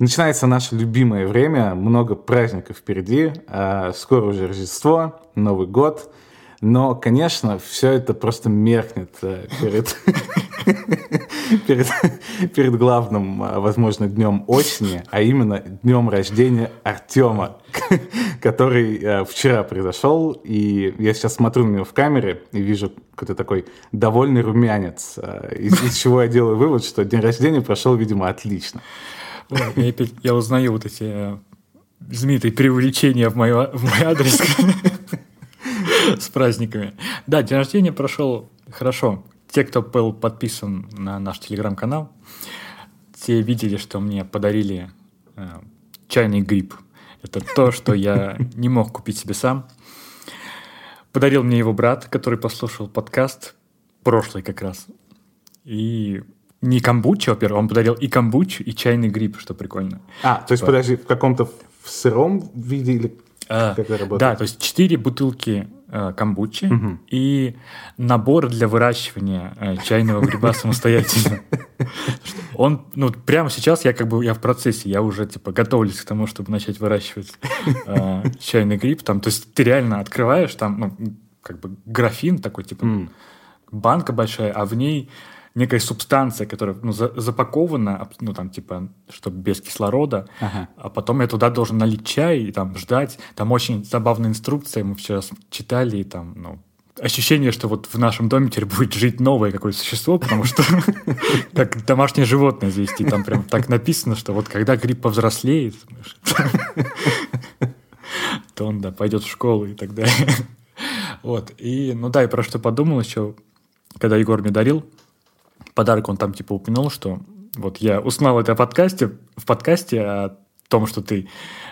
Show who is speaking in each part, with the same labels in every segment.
Speaker 1: Начинается наше любимое время, много праздников впереди, а скоро уже Рождество, Новый год. Но, конечно, все это просто меркнет э, перед, перед, перед главным, а, возможно, днем осени, а именно днем рождения Артема, который э, вчера произошел. И я сейчас смотрю на него в камере и вижу какой-то такой довольный румянец, э, из, из чего я делаю вывод, что день рождения прошел, видимо, отлично.
Speaker 2: Я, я узнаю вот эти э, знаменитые преувеличения в, мой, в мой адрес с праздниками. Да, день рождения прошел хорошо. Те, кто был подписан на наш телеграм-канал, те видели, что мне подарили э, чайный гриб. Это то, что я не мог купить себе сам. Подарил мне его брат, который послушал подкаст, прошлый как раз. И не камбучу, во-первых, он подарил и камбучу, и чайный гриб, что прикольно.
Speaker 1: А, то есть, вот. подожди, в каком-то в сыром виде или
Speaker 2: а, как это работает? Да, то есть четыре бутылки э, камбучи угу. и набор для выращивания э, чайного гриба самостоятельно. Он, ну, прямо сейчас я как бы, я в процессе, я уже, типа, готовлюсь к тому, чтобы начать выращивать э, чайный гриб. Там, то есть ты реально открываешь, там, ну, как бы графин такой, типа, банка большая, а в ней некая субстанция, которая ну, за, запакована, ну, там, типа, чтобы без кислорода, ага. а потом я туда должен налить чай и там ждать. Там очень забавная инструкция, мы вчера читали, и там, ну, ощущение, что вот в нашем доме теперь будет жить новое какое-то существо, потому что как домашнее животное завести. Там прям так написано, что вот когда гриб повзрослеет, то он, да, пойдет в школу и так далее. Вот. И, ну да, и про что подумал еще, когда Егор мне дарил, подарок он там типа упомянул, что вот я узнал это в подкасте, в подкасте о том, что ты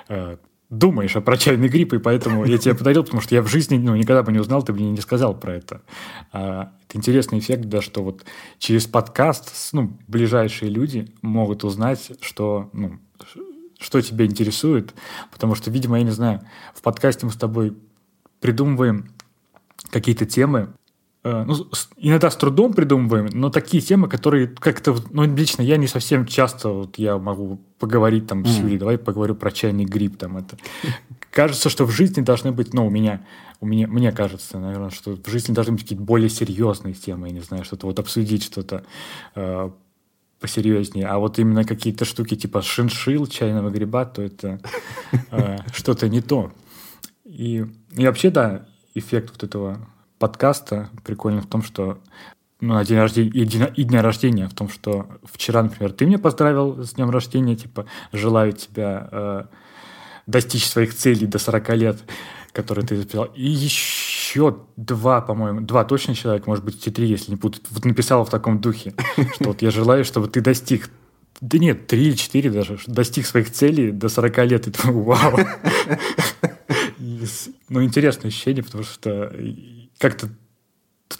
Speaker 2: э, думаешь про чайный грипп, и поэтому я тебе подарил, потому что я в жизни ну, никогда бы не узнал, ты бы мне не сказал про это. А, это интересный эффект, да, что вот через подкаст ну, ближайшие люди могут узнать, что, ну, что тебя интересует, потому что, видимо, я не знаю, в подкасте мы с тобой придумываем какие-то темы, ну, иногда с трудом придумываем, но такие темы, которые как-то, ну, лично я не совсем часто, вот я могу поговорить там с Юлей, давай поговорю про чайный гриб, там это. Кажется, что в жизни должны быть, ну, у меня, у меня, мне кажется, наверное, что в жизни должны быть какие-то более серьезные темы, я не знаю, что-то вот обсудить, что-то э, посерьезнее. А вот именно какие-то штуки типа шиншил, чайного гриба, то это э, что-то не то. И, и вообще, да, эффект вот этого подкаста прикольно в том, что ну, на день рождения и, день, и дня рождения, в том, что вчера, например, ты меня поздравил с днем рождения, типа, желаю тебя э, достичь своих целей до 40 лет, которые ты записал. И еще два, по-моему, два точно человека, может быть, и три, если не путать, вот написала в таком духе, что вот я желаю, чтобы ты достиг да нет, три или четыре даже, достиг своих целей до 40 лет, и ты вау. Ну, интересное ощущение, потому что как-то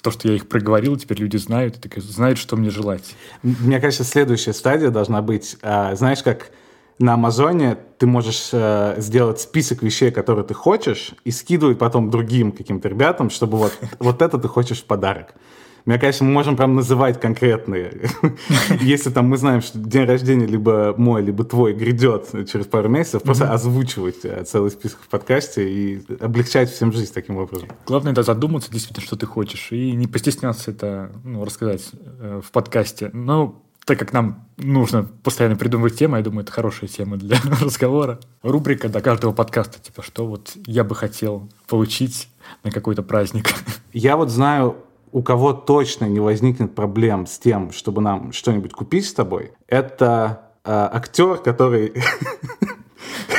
Speaker 2: то, что я их проговорил, теперь люди знают, и знают, что мне желать.
Speaker 1: Мне кажется, следующая стадия должна быть, а, знаешь, как на Амазоне ты можешь э, сделать список вещей, которые ты хочешь, и скидывать потом другим каким-то ребятам, чтобы вот, вот это ты хочешь в подарок. Мне, конечно, мы можем прям называть конкретные. Если там мы знаем, что день рождения либо мой, либо твой грядет через пару месяцев, просто озвучивать э, целый список в подкасте и облегчать всем жизнь таким образом.
Speaker 2: Главное, это задуматься действительно, что ты хочешь, и не постесняться это ну, рассказать э, в подкасте. Но так как нам нужно постоянно придумывать темы, я думаю, это хорошая тема для разговора. Рубрика до каждого подкаста, типа, что вот я бы хотел получить на какой-то праздник.
Speaker 1: Я вот знаю у кого точно не возникнет проблем с тем, чтобы нам что-нибудь купить с тобой, это э, актер, который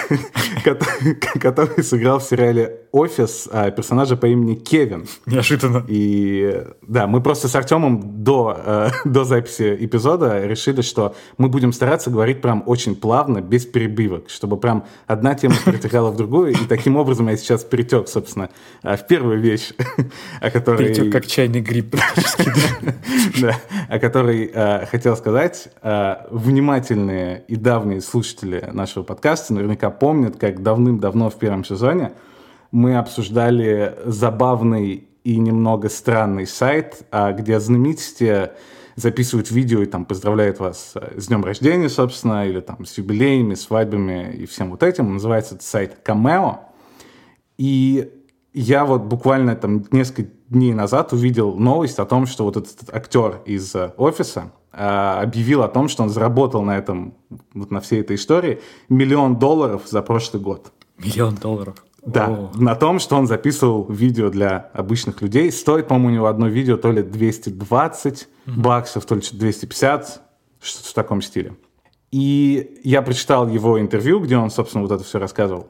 Speaker 1: который сыграл в сериале «Офис» а, персонажа по имени Кевин.
Speaker 2: Неожиданно.
Speaker 1: И да, мы просто с Артемом до, э, до записи эпизода решили, что мы будем стараться говорить прям очень плавно, без перебивок, чтобы прям одна тема перетекала в другую, и таким образом я сейчас перетек, собственно, э, в первую вещь, о которой...
Speaker 2: Перетек как чайный гриб
Speaker 1: Да, о которой э, хотел сказать. Внимательные и давние слушатели нашего подкаста наверняка помнят, как давным-давно в первом сезоне мы обсуждали забавный и немного странный сайт, а, где знаменитости записывают видео и там поздравляют вас э, с днем рождения, собственно, или там с юбилеями, свадьбами и всем вот этим. Называется этот сайт Cameo. И я вот буквально там несколько дней назад увидел новость о том, что вот этот актер из э, офиса объявил о том, что он заработал на этом, вот на всей этой истории, миллион долларов за прошлый год.
Speaker 2: Миллион долларов?
Speaker 1: Да, О. на том, что он записывал видео для обычных людей. Стоит, по-моему, у него одно видео то ли 220 mm-hmm. баксов, то ли 250, что-то в таком стиле. И я прочитал его интервью, где он, собственно, вот это все рассказывал.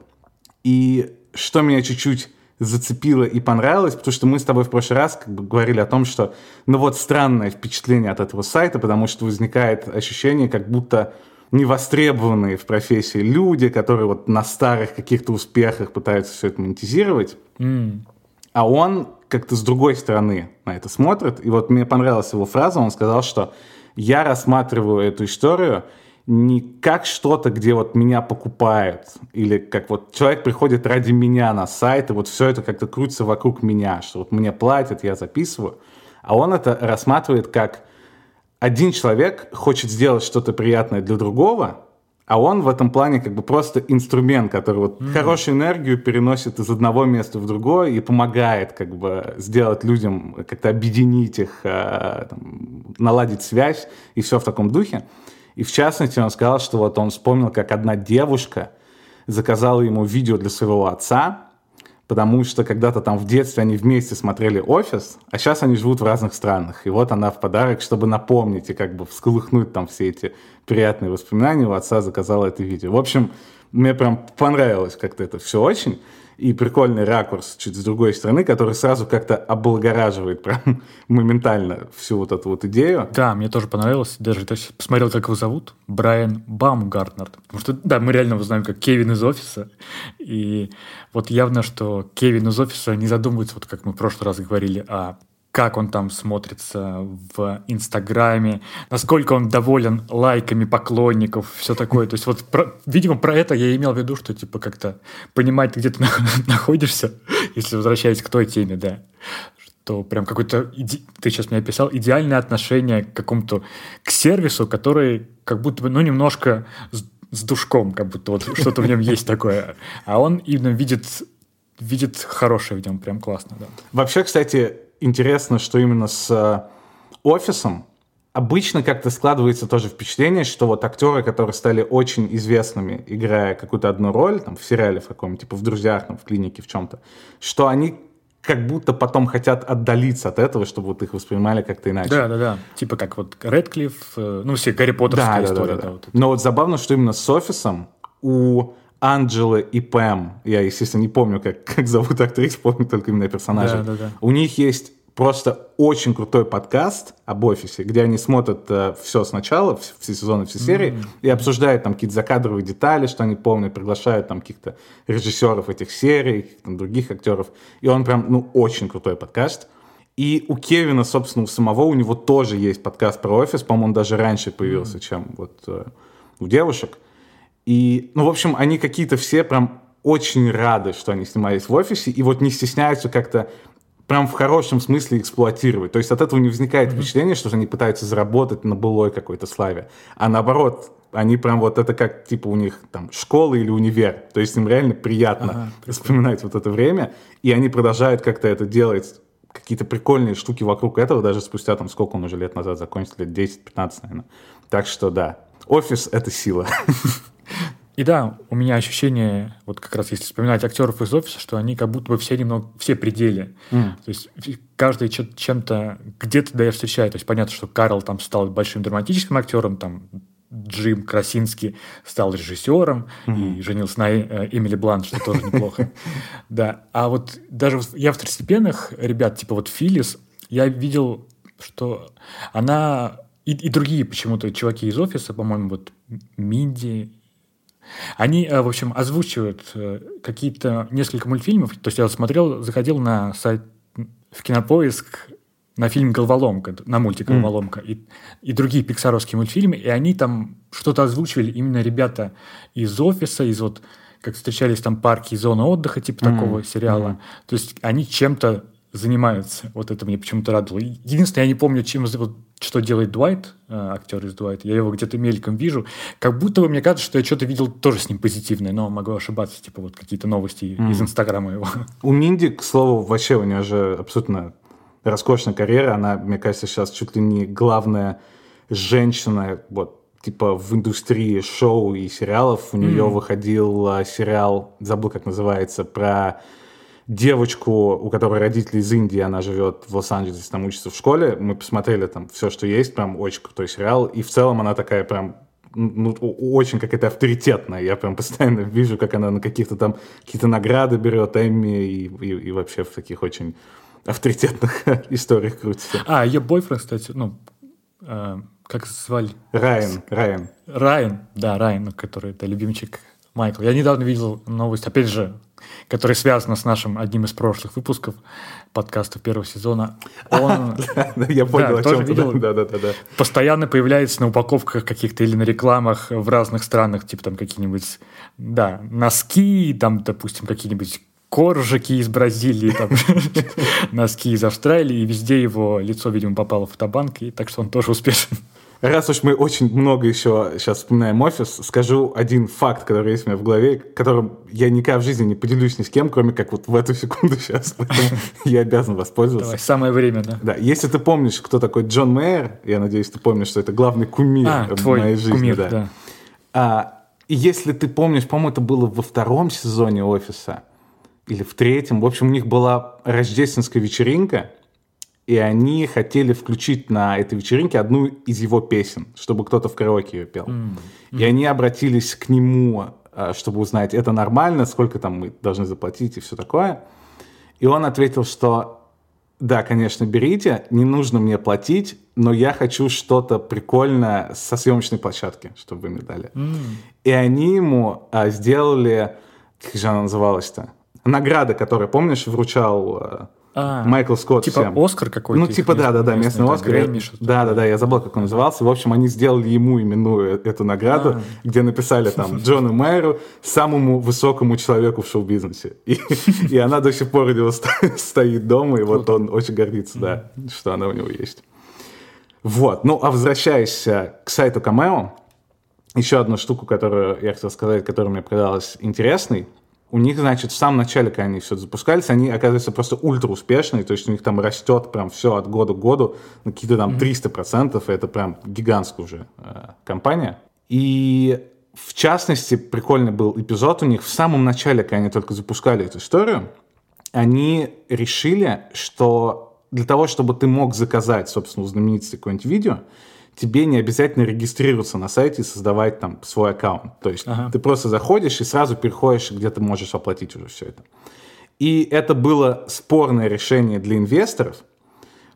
Speaker 1: И что меня чуть-чуть зацепило и понравилось, потому что мы с тобой в прошлый раз как бы говорили о том, что ну вот странное впечатление от этого сайта, потому что возникает ощущение, как будто невостребованные в профессии люди, которые вот на старых каких-то успехах пытаются все это монетизировать, mm. а он как-то с другой стороны на это смотрит. И вот мне понравилась его фраза, он сказал, что я рассматриваю эту историю не как что-то, где вот меня покупают, или как вот человек приходит ради меня на сайт, и вот все это как-то крутится вокруг меня, что вот мне платят, я записываю, а он это рассматривает как один человек хочет сделать что-то приятное для другого, а он в этом плане как бы просто инструмент, который вот mm. хорошую энергию переносит из одного места в другое и помогает как бы сделать людям, как-то объединить их, э, там, наладить связь и все в таком духе. И в частности он сказал, что вот он вспомнил, как одна девушка заказала ему видео для своего отца, потому что когда-то там в детстве они вместе смотрели «Офис», а сейчас они живут в разных странах. И вот она в подарок, чтобы напомнить и как бы всколыхнуть там все эти приятные воспоминания, у отца заказала это видео. В общем, мне прям понравилось как-то это все очень и прикольный ракурс чуть с другой стороны, который сразу как-то облагораживает прям моментально всю вот эту вот идею.
Speaker 2: Да, мне тоже понравилось. Даже то есть, посмотрел, как его зовут. Брайан Баумгартнер. Потому что, да, мы реально его знаем как Кевин из офиса. И вот явно, что Кевин из офиса не задумывается, вот как мы в прошлый раз говорили, о как он там смотрится в Инстаграме, насколько он доволен лайками поклонников, все такое. То есть вот, про, видимо, про это я имел в виду, что типа как-то понимать, где ты находишься, если возвращаясь к той теме, да, что прям какой-то, ты сейчас мне описал, идеальное отношение к какому-то, к сервису, который как будто бы, ну, немножко с, с душком, как будто вот что-то в нем есть такое. А он именно видит видит хорошее в нем, прям классно, да.
Speaker 1: Вообще, кстати, интересно, что именно с э, офисом обычно как-то складывается тоже впечатление, что вот актеры, которые стали очень известными, играя какую-то одну роль, там, в сериале в каком-нибудь, типа в «Друзьях», там, в «Клинике», в чем-то, что они как будто потом хотят отдалиться от этого, чтобы вот их воспринимали как-то иначе.
Speaker 2: Да, да, да. Типа как вот Редклифф, э, ну, все Гарри Поттерская да, история. Да, да, да. Да, вот
Speaker 1: Но вот забавно, что именно с офисом у Анджелы и Пэм, я, естественно, не помню, как, как зовут актрис, помню только именно персонажа. Да, да, да. У них есть просто очень крутой подкаст об офисе, где они смотрят э, все сначала, все сезоны, все серии, mm-hmm. и обсуждают там какие-то закадровые детали, что они помнят, приглашают там каких-то режиссеров этих серий, каких-то других актеров. И он прям, ну, очень крутой подкаст. И у Кевина, собственно, у самого, у него тоже есть подкаст про офис, по-моему, он даже раньше появился, mm-hmm. чем вот э, у девушек. И, ну, в общем, они какие-то все прям очень рады, что они снимались в офисе, и вот не стесняются как-то прям в хорошем смысле эксплуатировать. То есть от этого не возникает mm-hmm. впечатление, что они пытаются заработать на былой какой-то славе. А наоборот, они прям вот это как типа у них там школа или универ. То есть им реально приятно ага, вспоминать вот это время, и они продолжают как-то это делать какие-то прикольные штуки вокруг этого, даже спустя там сколько он уже лет назад закончил, лет 10-15, наверное. Так что да, офис — это сила.
Speaker 2: И да, у меня ощущение, вот как раз если вспоминать актеров из офиса, что они как будто бы все немного, все пределе. Mm. То есть каждый чем-то, где-то да я встречаю. То есть понятно, что Карл там стал большим драматическим актером, там Джим Красинский стал режиссером mm-hmm. и женился на э, Эмили Блант, что тоже неплохо. Да, а вот даже я второстепенных ребят, типа вот Филлис, я видел, что она и, и другие почему-то чуваки из офиса, по-моему, вот Минди они, э, в общем, озвучивают э, какие-то несколько мультфильмов. То есть я смотрел, заходил на сайт в кинопоиск на фильм «Головоломка», на мультик «Головоломка» mm. и, и другие пиксаровские мультфильмы, и они там что-то озвучивали именно ребята из офиса, из вот, как встречались там парки и зона отдыха, типа mm. такого сериала. Mm. То есть они чем-то занимаются. Вот это мне почему-то радовало. Единственное, я не помню, чем, что делает Дуайт, э, актер из Дуайта, я его где-то мельком вижу, как будто бы мне кажется, что я что-то видел тоже с ним позитивное, но могу ошибаться, типа вот какие-то новости mm. из Инстаграма его.
Speaker 1: У Минди, к слову, вообще у нее же абсолютно роскошная карьера, она, мне кажется, сейчас чуть ли не главная женщина, вот, типа в индустрии шоу и сериалов. У mm. нее выходил а, сериал, забыл, как называется, про девочку, у которой родители из Индии, она живет в Лос-Анджелесе, там учится в школе. Мы посмотрели там все, что есть, прям очень крутой сериал. И в целом она такая прям ну, очень какая-то авторитетная. Я прям постоянно вижу, как она на каких-то там какие-то награды берет, Эмми и, и, и вообще в таких очень авторитетных историях крутится.
Speaker 2: А, ее бойфренд, кстати, ну, э, как звали?
Speaker 1: Райан, Райан.
Speaker 2: Райан, да, Райан, который это любимчик Майкл. Я недавно видел новость, опять же, которая связана с нашим одним из прошлых выпусков подкаста первого сезона. Он,
Speaker 1: я понял, о чем да, да, да, да.
Speaker 2: Постоянно появляется на упаковках каких-то или на рекламах в разных странах, типа там какие-нибудь, да, носки, там, допустим, какие-нибудь коржики из Бразилии, там, носки из Австралии, и везде его лицо, видимо, попало в фотобанк, и так что он тоже успешен.
Speaker 1: Раз уж мы очень много еще сейчас вспоминаем офис, скажу один факт, который есть у меня в голове, которым я никогда в жизни не поделюсь ни с кем, кроме как вот в эту секунду сейчас, я обязан воспользоваться.
Speaker 2: Давай, самое время, да.
Speaker 1: Да, если ты помнишь, кто такой Джон Мэйер, я надеюсь, ты помнишь, что это главный кумир а, в моей жизни. Кумир, да. да. А, если ты помнишь, по-моему, это было во втором сезоне офиса или в третьем. В общем, у них была рождественская вечеринка, и они хотели включить на этой вечеринке одну из его песен, чтобы кто-то в караоке ее пел. Mm-hmm. И они обратились к нему, а, чтобы узнать, это нормально, сколько там мы должны заплатить и все такое. И он ответил, что да, конечно, берите, не нужно мне платить, но я хочу что-то прикольное со съемочной площадки, чтобы вы мне дали. Mm. И они ему а, сделали, как же она называлась-то? Награда, которую, помнишь, вручал а, Майкл Скотт
Speaker 2: Типа всем. Оскар какой-то?
Speaker 1: Ну, типа, да-да-да, местный, местный Оскар. Да-да-да, я забыл, как он назывался. В общем, они сделали ему именную эту награду, а. где написали там Джону Майеру, самому высокому человеку в шоу-бизнесе. И, и она до сих пор у него стоит дома, и вот он очень гордится, да, что она у него есть. Вот, ну, а возвращаясь э, к сайту Cameo, еще одну штуку, которую я хотел сказать, которая мне показалась интересной – у них, значит, в самом начале, когда они все запускались, они, оказываются, просто ультра успешные, то есть у них там растет прям все от года к году на какие-то там 300%, и это прям гигантская уже э, компания. И в частности, прикольный был эпизод у них в самом начале, когда они только запускали эту историю, они решили, что для того, чтобы ты мог заказать, собственно, у знаменитости какое-нибудь видео, тебе не обязательно регистрироваться на сайте и создавать там свой аккаунт. То есть ага. ты просто заходишь и сразу переходишь, где ты можешь оплатить уже все это. И это было спорное решение для инвесторов,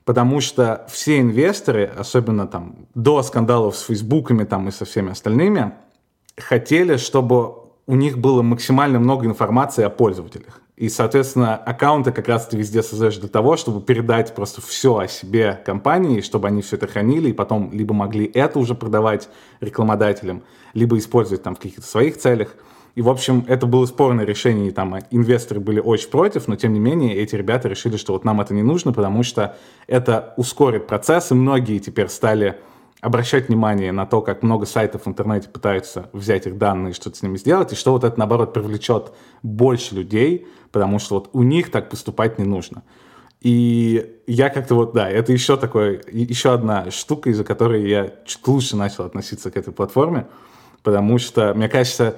Speaker 1: потому что все инвесторы, особенно там до скандалов с фейсбуками там и со всеми остальными, хотели, чтобы у них было максимально много информации о пользователях. И, соответственно, аккаунты как раз ты везде создаешь для того, чтобы передать просто все о себе компании, чтобы они все это хранили, и потом либо могли это уже продавать рекламодателям, либо использовать там в каких-то своих целях. И, в общем, это было спорное решение, и там инвесторы были очень против, но, тем не менее, эти ребята решили, что вот нам это не нужно, потому что это ускорит процесс, и многие теперь стали обращать внимание на то, как много сайтов в интернете пытаются взять их данные, что-то с ними сделать, и что вот это, наоборот, привлечет больше людей, потому что вот у них так поступать не нужно. И я как-то вот, да, это еще такое, еще одна штука, из-за которой я чуть лучше начал относиться к этой платформе, потому что, мне кажется,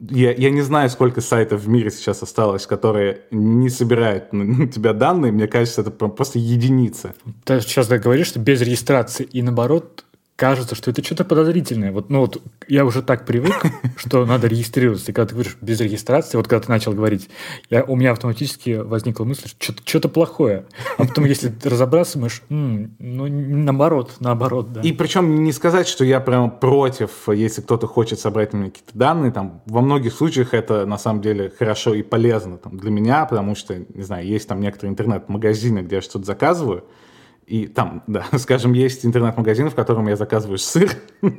Speaker 1: я, я не знаю, сколько сайтов в мире сейчас осталось, которые не собирают на тебя данные. Мне кажется, это просто единица.
Speaker 2: Ты сейчас говоришь, что без регистрации. И наоборот, кажется, что это что-то подозрительное. Вот, ну вот я уже так привык, что надо регистрироваться. И когда ты говоришь без регистрации, вот когда ты начал говорить, я, у меня автоматически возникла мысль, что что-то плохое. А потом, если ты разобраться, думаешь, м-м, ну, наоборот, наоборот, да.
Speaker 1: И причем не сказать, что я прям против, если кто-то хочет собрать у меня какие-то данные. Там, во многих случаях это на самом деле хорошо и полезно там, для меня, потому что, не знаю, есть там некоторые интернет-магазины, где я что-то заказываю, и там, да, скажем, есть интернет-магазин, в котором я заказываю сыр.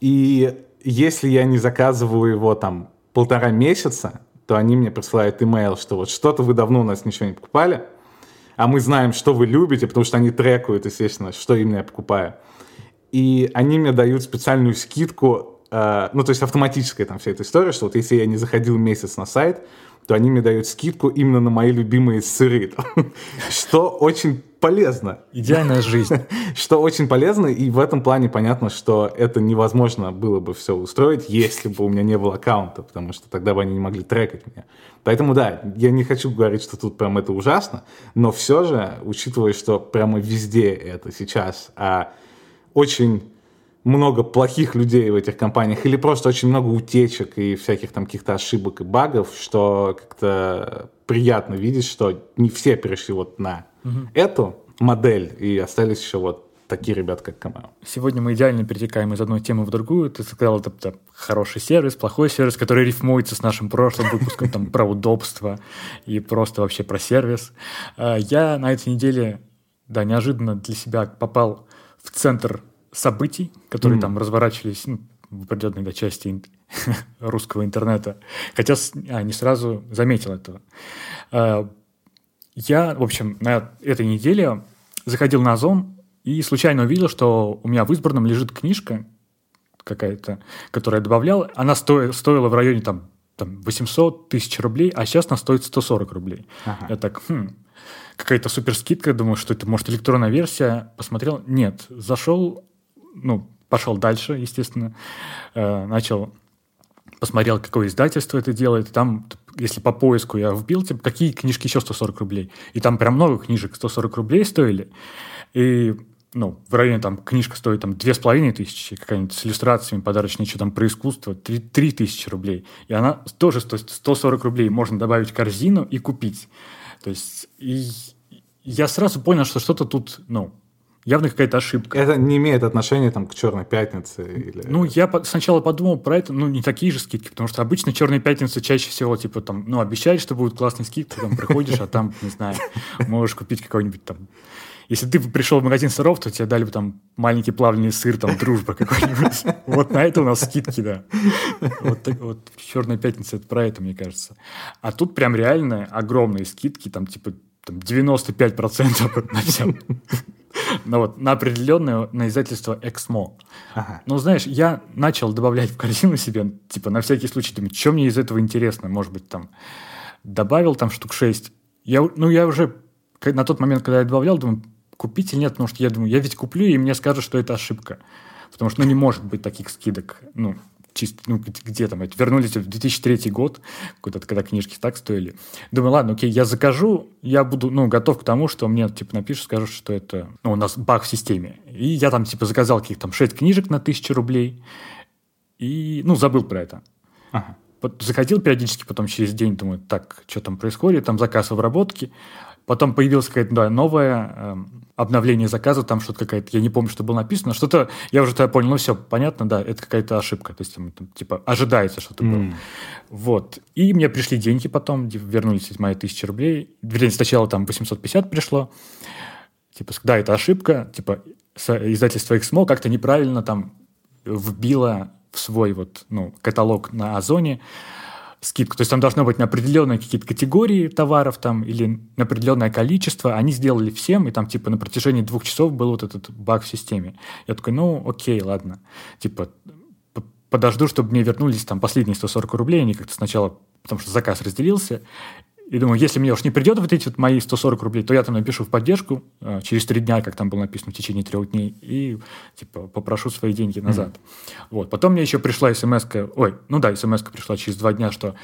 Speaker 1: И если я не заказываю его там полтора месяца, то они мне присылают имейл, что вот что-то вы давно у нас ничего не покупали, а мы знаем, что вы любите, потому что они трекают, естественно, что именно я покупаю. И они мне дают специальную скидку, э, ну, то есть автоматическая там вся эта история, что вот если я не заходил месяц на сайт, то они мне дают скидку именно на мои любимые сыры, что очень полезно.
Speaker 2: Идеальная жизнь.
Speaker 1: Что очень полезно, и в этом плане понятно, что это невозможно было бы все устроить, если бы у меня не было аккаунта, потому что тогда бы они не могли трекать меня. Поэтому да, я не хочу говорить, что тут прям это ужасно, но все же, учитывая, что прямо везде это сейчас, а очень много плохих людей в этих компаниях или просто очень много утечек и всяких там каких-то ошибок и багов, что как-то приятно видеть, что не все перешли вот на угу. эту модель и остались еще вот такие ребята, как Камео.
Speaker 2: Сегодня мы идеально перетекаем из одной темы в другую. Ты сказал, это, это хороший сервис, плохой сервис, который рифмуется с нашим прошлым выпуском там, про удобство и просто вообще про сервис. А, я на этой неделе, да, неожиданно для себя попал в центр событий, которые mm. там разворачивались ну, в определенной да, части русского интернета. Хотя а, не сразу заметил этого. Я, в общем, на этой неделе заходил на Озон и случайно увидел, что у меня в избранном лежит книжка какая-то, которую я добавлял. Она стоила, стоила в районе там, там 800 тысяч рублей, а сейчас она стоит 140 рублей. Ага. Я так, хм, какая-то супер скидка, думаю, что это, может, электронная версия. Посмотрел, нет, зашел, ну, пошел дальше, естественно, э, начал посмотрел, какое издательство это делает. Там, если по поиску я вбил, типа, какие книжки еще 140 рублей. И там прям много книжек 140 рублей стоили. И ну, в районе там книжка стоит там две с половиной тысячи, какая-нибудь с иллюстрациями подарочные, что там про искусство, три, три тысячи рублей. И она тоже стоит 140 рублей. Можно добавить в корзину и купить. То есть, и я сразу понял, что что-то тут, ну, явно какая-то ошибка.
Speaker 1: Это не имеет отношения там, к Черной пятнице? Или...
Speaker 2: Ну, я сначала подумал про это, ну, не такие же скидки, потому что обычно Черная пятница чаще всего, типа, там, ну, обещают, что будут классные скидки, там, приходишь, а там, не знаю, можешь купить какой-нибудь там если ты пришел в магазин сыров, то тебе дали бы там маленький плавленый сыр, там, дружба какой-нибудь. Вот на это у нас скидки, да. Вот, так, вот Черная пятница, это про это, мне кажется. А тут прям реально огромные скидки, там, типа, там 95% на все. Ну вот, на определенное, на издательство Эксмо. Ага. Ну, знаешь, я начал добавлять в корзину себе, типа, на всякий случай, думаю, что мне из этого интересно, может быть, там, добавил там штук 6. Я, ну, я уже на тот момент, когда я добавлял, думаю, купить или нет, потому что я думаю, я ведь куплю, и мне скажут, что это ошибка. Потому что, ну, не может быть таких скидок. Ну, чисто, ну, где там, вернулись в 2003 год, куда-то, когда книжки так стоили. Думаю, ладно, окей, я закажу, я буду, ну, готов к тому, что мне, типа, напишут, скажут, что это, ну, у нас баг в системе. И я там, типа, заказал каких-то там 6 книжек на 1000 рублей, и, ну, забыл про это. Ага. Заходил периодически, потом через день думаю, так, что там происходит, там заказ в обработке, Потом появилось какое-то да, новое э, обновление заказа, там что-то какая-то, я не помню, что было написано, что-то, я уже тогда понял, ну все, понятно, да, это какая-то ошибка, то есть там, там типа ожидается что-то mm. было. Вот. И мне пришли деньги потом, вернулись эти мои тысячи рублей, вернее, сначала там 850 пришло, типа, да, это ошибка, типа, издательство XMO как-то неправильно там вбило в свой вот, ну, каталог на Озоне, скидку. То есть там должно быть на определенные какие-то категории товаров там или на определенное количество. Они сделали всем, и там типа на протяжении двух часов был вот этот баг в системе. Я такой, ну окей, ладно. Типа подожду, чтобы мне вернулись там последние 140 рублей. Они как-то сначала, потому что заказ разделился, и думаю, если мне уж не придет вот эти вот мои 140 рублей, то я там напишу в поддержку э, через три дня, как там было написано, в течение трех дней, и типа попрошу свои деньги назад. Mm-hmm. Вот. Потом мне еще пришла смс ой, ну да, смс пришла через два дня, что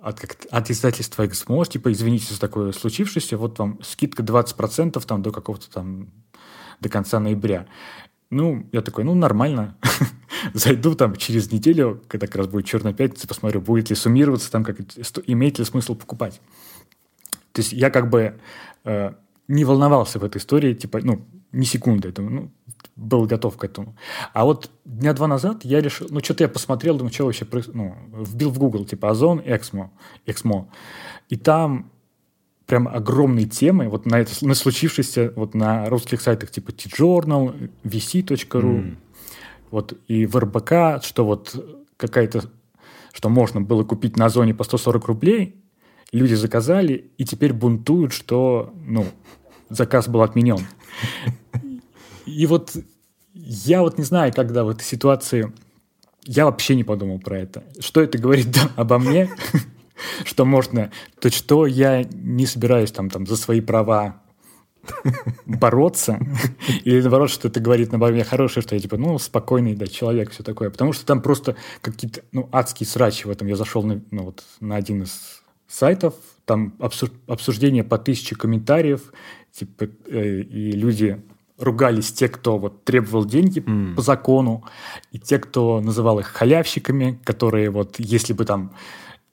Speaker 2: от, как, от издательства Эксмо, типа, извините за такое случившееся, вот вам скидка 20% там до какого-то там, до конца ноября. Ну, я такой, ну, нормально. Зайду там через неделю, когда как раз будет Черная пятница, посмотрю, будет ли суммироваться там, как, имеет ли смысл покупать. То есть я как бы э, не волновался в этой истории, типа, ну, ни секунды этому, ну, был готов к этому. А вот дня два назад я решил, ну, что-то я посмотрел, думаю, что вообще, ну, вбил в Google, типа, Озон, Эксмо, Эксмо. И там прям огромные темы вот на, это, на случившееся вот на русских сайтах типа T-Journal, vc.ru, mm. вот и в РБК, что вот какая-то, что можно было купить на зоне по 140 рублей, люди заказали и теперь бунтуют, что, ну, заказ был отменен. И вот я вот не знаю, когда в этой ситуации я вообще не подумал про это. Что это говорит да, обо мне? Что можно... То что я не собираюсь там, там за свои права бороться, или наоборот, что это говорит на мне хорошее, что я типа, ну, спокойный, да, человек, все такое. Потому что там просто какие-то, ну, адские срачи в этом. Я зашел на, ну, вот, на один из сайтов, там обсуждение по тысяче комментариев, типа, э, и люди ругались те, кто вот требовал деньги mm. по закону, и те, кто называл их халявщиками, которые вот, если бы там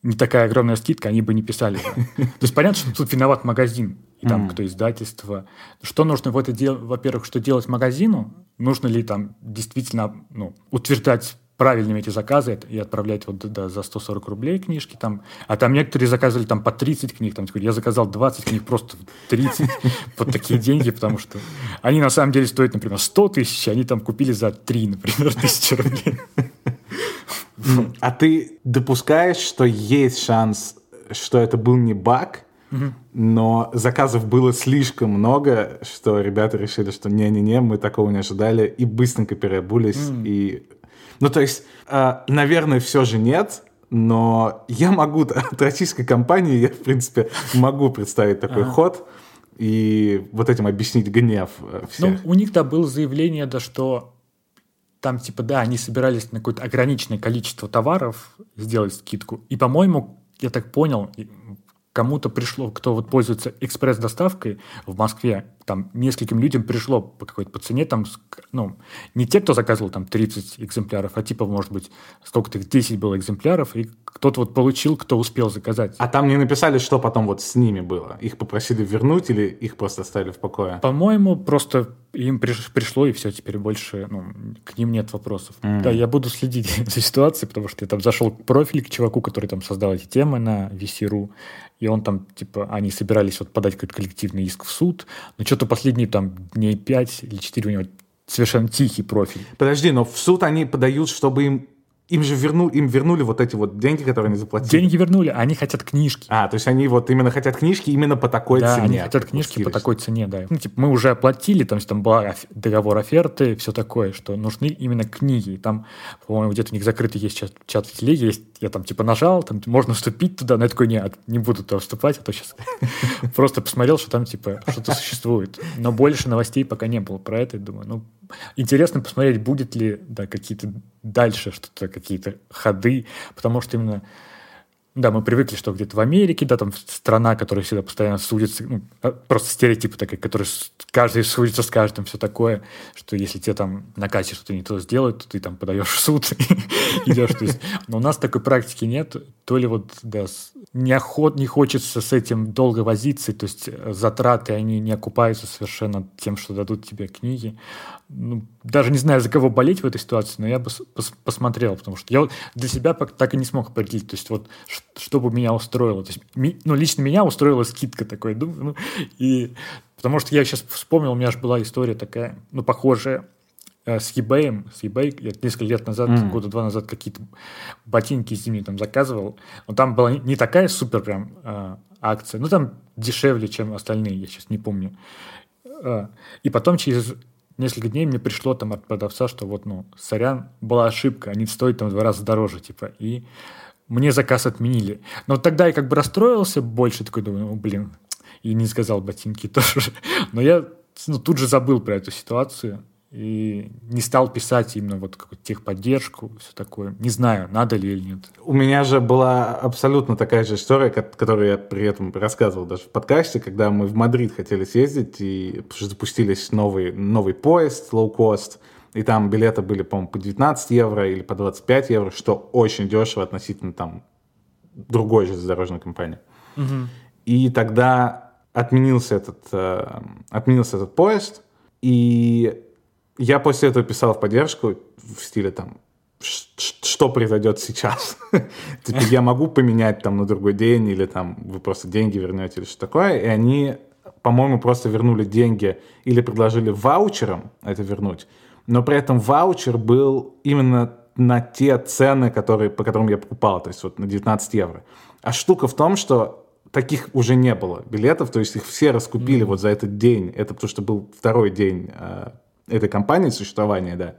Speaker 2: не такая огромная скидка, они бы не писали. То есть понятно, что тут виноват магазин, и там кто издательство. Что нужно в это делать? Во-первых, что делать магазину? Нужно ли там действительно ну, утверждать правильными эти заказы и отправлять вот да, за 140 рублей книжки там. А там некоторые заказывали там по 30 книг. Там, я заказал 20 книг, просто 30 под такие деньги, потому что они на самом деле стоят, например, 100 тысяч, они там купили за 3, например, тысячи рублей.
Speaker 1: А ты допускаешь, что есть шанс, что это был не баг, но заказов было слишком много, что ребята решили, что не-не-не, мы такого не ожидали, и быстренько переобулись, и ну, то есть, э, наверное, все же нет, но я могу, от российской компании, я, в принципе, могу представить такой ага. ход и вот этим объяснить гнев э, всех.
Speaker 2: Ну, у них-то было заявление, да, что там, типа, да, они собирались на какое-то ограниченное количество товаров сделать скидку. И, по-моему, я так понял, кому-то пришло, кто вот пользуется экспресс-доставкой в Москве, там нескольким людям пришло по какой-то по цене, там, ну, не те, кто заказывал там 30 экземпляров, а типа, может быть, сколько-то 10 было экземпляров, и кто-то вот получил, кто успел заказать.
Speaker 1: А там не написали, что потом вот с ними было? Их попросили вернуть или их просто оставили в покое?
Speaker 2: По-моему, просто им приш, пришло, и все, теперь больше, ну, к ним нет вопросов. Mm. Да, я буду следить за ситуацией, потому что я там зашел в профиль к чуваку, который там создал эти темы на VC.ru, и он там, типа, они собирались вот подать какой-то коллективный иск в суд, но что-то последние там дней 5 или 4 у него совершенно тихий профиль.
Speaker 1: Подожди, но в суд они подают, чтобы им им же верну, им вернули вот эти вот деньги, которые они заплатили.
Speaker 2: Деньги вернули, а они хотят книжки.
Speaker 1: А, то есть они вот именно хотят книжки именно по такой
Speaker 2: да,
Speaker 1: цене.
Speaker 2: они хотят книжки по такой цене, да. Ну, типа, мы уже оплатили, там, там был договор оферты, все такое, что нужны именно книги. Там, по-моему, где-то у них закрытый есть чат, чат в телеге, есть, я там типа нажал, там можно вступить туда, но я такой, нет, не буду туда вступать, а то сейчас просто посмотрел, что там типа что-то существует. Но больше новостей пока не было про это, думаю, ну, интересно посмотреть, будет ли да, какие-то дальше что-то, какие-то ходы, потому что именно да, мы привыкли, что где-то в Америке, да, там страна, которая всегда постоянно судится, ну, а, просто стереотипы такие, которые каждый судится с каждым, все такое, что если тебе там на кассе что-то не то сделают, то ты там подаешь в суд, идешь. Но у нас такой практики нет, то ли вот, да, не хочется с этим долго возиться, то есть э, затраты, они не окупаются совершенно тем, что дадут тебе книги. Ну, даже не знаю, за кого болеть в этой ситуации, но я бы пос посмотрел, потому что я для себя так и не смог определить, то есть вот что бы меня устроило. То есть, ну, лично меня устроила скидка такой, думаю, ну, и потому что я сейчас вспомнил, у меня же была история такая, ну, похожая, Э, с eBay, с eBay, я несколько лет назад, mm. года два назад какие-то ботинки зимние там заказывал, но там была не такая супер прям э, акция, ну там дешевле, чем остальные, я сейчас не помню. Э, и потом через несколько дней мне пришло там от продавца, что вот, ну, сорян, была ошибка, они стоят там в два раза дороже, типа, и мне заказ отменили. Но тогда я как бы расстроился больше, такой думаю, ну, блин, и не сказал ботинки тоже. Но я ну, тут же забыл про эту ситуацию и не стал писать именно вот какую-то техподдержку, все такое. Не знаю, надо ли или нет.
Speaker 1: У меня же была абсолютно такая же история, которую я при этом рассказывал даже в подкасте, когда мы в Мадрид хотели съездить, и запустились новый, новый поезд low-cost, и там билеты были, по-моему, по 19 евро или по 25 евро, что очень дешево относительно там другой же дорожной компании. Угу. И тогда отменился этот, э, отменился этот поезд, и я после этого писал в поддержку в стиле там, что произойдет сейчас? типа, я могу поменять там на другой день, или там вы просто деньги вернете, или что такое. И они, по-моему, просто вернули деньги или предложили ваучером это вернуть. Но при этом ваучер был именно на те цены, которые, по которым я покупал, то есть вот на 19 евро. А штука в том, что таких уже не было билетов, то есть их все раскупили mm-hmm. вот за этот день. Это потому что был второй день э, этой компании существования, да.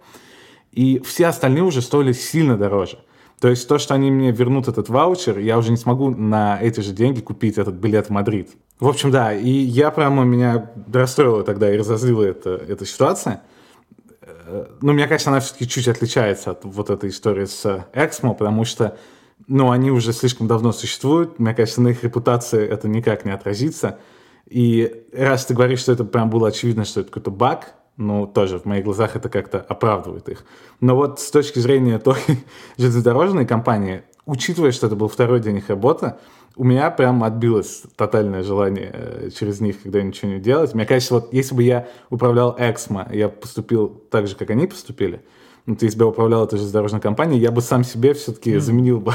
Speaker 1: И все остальные уже стоили сильно дороже. То есть то, что они мне вернут этот ваучер, я уже не смогу на эти же деньги купить этот билет в Мадрид. В общем, да, и я прямо меня расстроила тогда и разозлила эта, эта ситуация. Э, ну, мне кажется, она все-таки чуть отличается от вот этой истории с Эксмо, потому что ну, они уже слишком давно существуют. Мне кажется, на их репутации это никак не отразится. И раз ты говоришь, что это прям было очевидно, что это какой-то баг, ну, тоже в моих глазах это как-то оправдывает их. Но вот с точки зрения той железнодорожной компании, учитывая, что это был второй день их работы, у меня прям отбилось тотальное желание э, через них когда ничего не делать. Мне кажется, вот если бы я управлял Эксмо, я поступил так же, как они поступили, ну, ты если бы я управлял этой железнодорожной компанией, я бы сам себе все-таки mm. заменил бы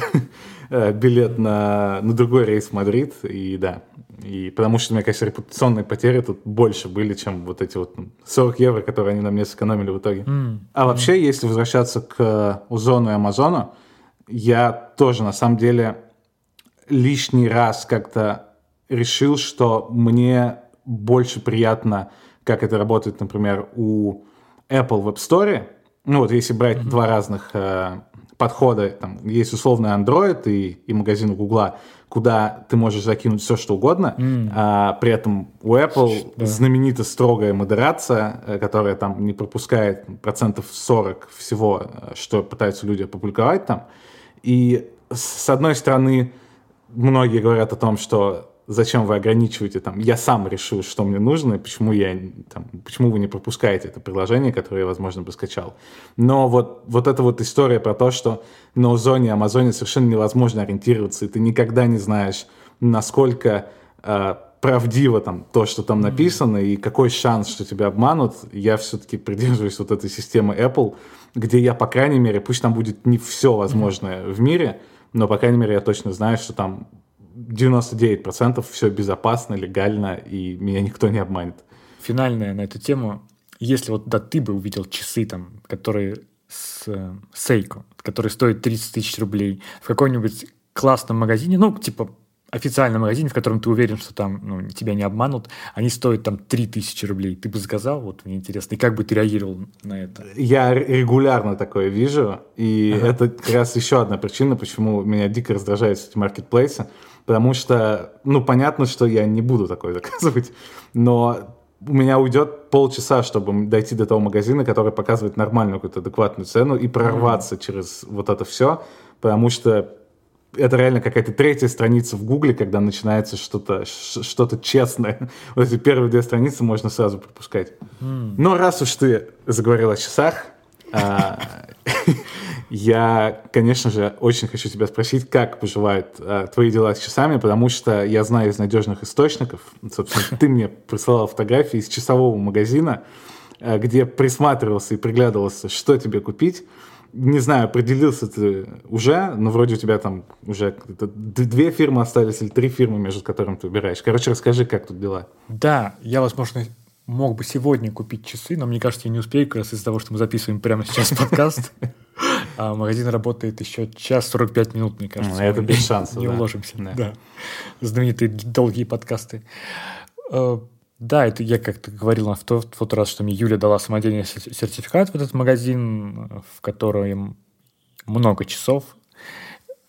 Speaker 1: э, билет на, на другой рейс в Мадрид, и да. И потому что, мне кажется, репутационные потери тут больше были, чем вот эти вот 40 евро, которые они на мне сэкономили в итоге. Mm. А вообще, если возвращаться к Озону и Амазону, я тоже, на самом деле, лишний раз как-то решил, что мне больше приятно, как это работает, например, у Apple в App Store, ну вот если брать mm-hmm. два разных э, подхода, там есть условный Android и, и магазин Гугла, куда ты можешь закинуть все, что угодно, mm. а при этом у Apple да. знаменита строгая модерация, э, которая там не пропускает процентов 40 всего, э, что пытаются люди опубликовать там. И с одной стороны, многие говорят о том, что зачем вы ограничиваете там, я сам решу, что мне нужно, почему, я, там, почему вы не пропускаете это приложение, которое я, возможно, бы скачал. Но вот, вот эта вот история про то, что на Озоне Амазоне совершенно невозможно ориентироваться, и ты никогда не знаешь, насколько э, правдиво там то, что там написано, и какой шанс, что тебя обманут, я все-таки придерживаюсь вот этой системы Apple, где я, по крайней мере, пусть там будет не все возможное mm-hmm. в мире, но, по крайней мере, я точно знаю, что там 99% все безопасно, легально, и меня никто не обманет.
Speaker 2: Финальная на эту тему. Если вот да, ты бы увидел часы, там, которые с Сейко, которые стоят 30 тысяч рублей, в каком-нибудь классном магазине, ну, типа официальном магазине, в котором ты уверен, что там ну, тебя не обманут, они стоят там 3000 рублей. Ты бы заказал? Вот мне интересно. И как бы ты реагировал на это?
Speaker 1: Я регулярно такое вижу. И ага. это как раз еще одна причина, почему меня дико раздражают эти маркетплейсы. Потому что, ну, понятно, что я не буду такое заказывать, но у меня уйдет полчаса, чтобы дойти до того магазина, который показывает нормальную какую-то адекватную цену и прорваться mm-hmm. через вот это все, потому что это реально какая-то третья страница в Гугле, когда начинается что-то что-то честное. Вот эти первые две страницы можно сразу пропускать. Mm. Но раз уж ты заговорил о часах, а, я, конечно же, очень хочу тебя спросить, как поживают э, твои дела с часами, потому что я знаю из надежных источников, собственно, ты мне присылал фотографии из часового магазина, э, где присматривался и приглядывался, что тебе купить. Не знаю, определился ты уже, но вроде у тебя там уже две фирмы остались или три фирмы, между которыми ты выбираешь. Короче, расскажи, как тут дела.
Speaker 2: Да, я, возможно, мог бы сегодня купить часы, но мне кажется, я не успею, как раз из-за того, что мы записываем прямо сейчас подкаст. А магазин работает еще час 45 минут, мне кажется.
Speaker 1: Это без шансов.
Speaker 2: Не уложимся. Да. Знаменитые долгие подкасты. Да, это я как-то говорил в тот, в тот раз, что мне Юля дала самодельный сертификат в этот магазин, в котором много часов.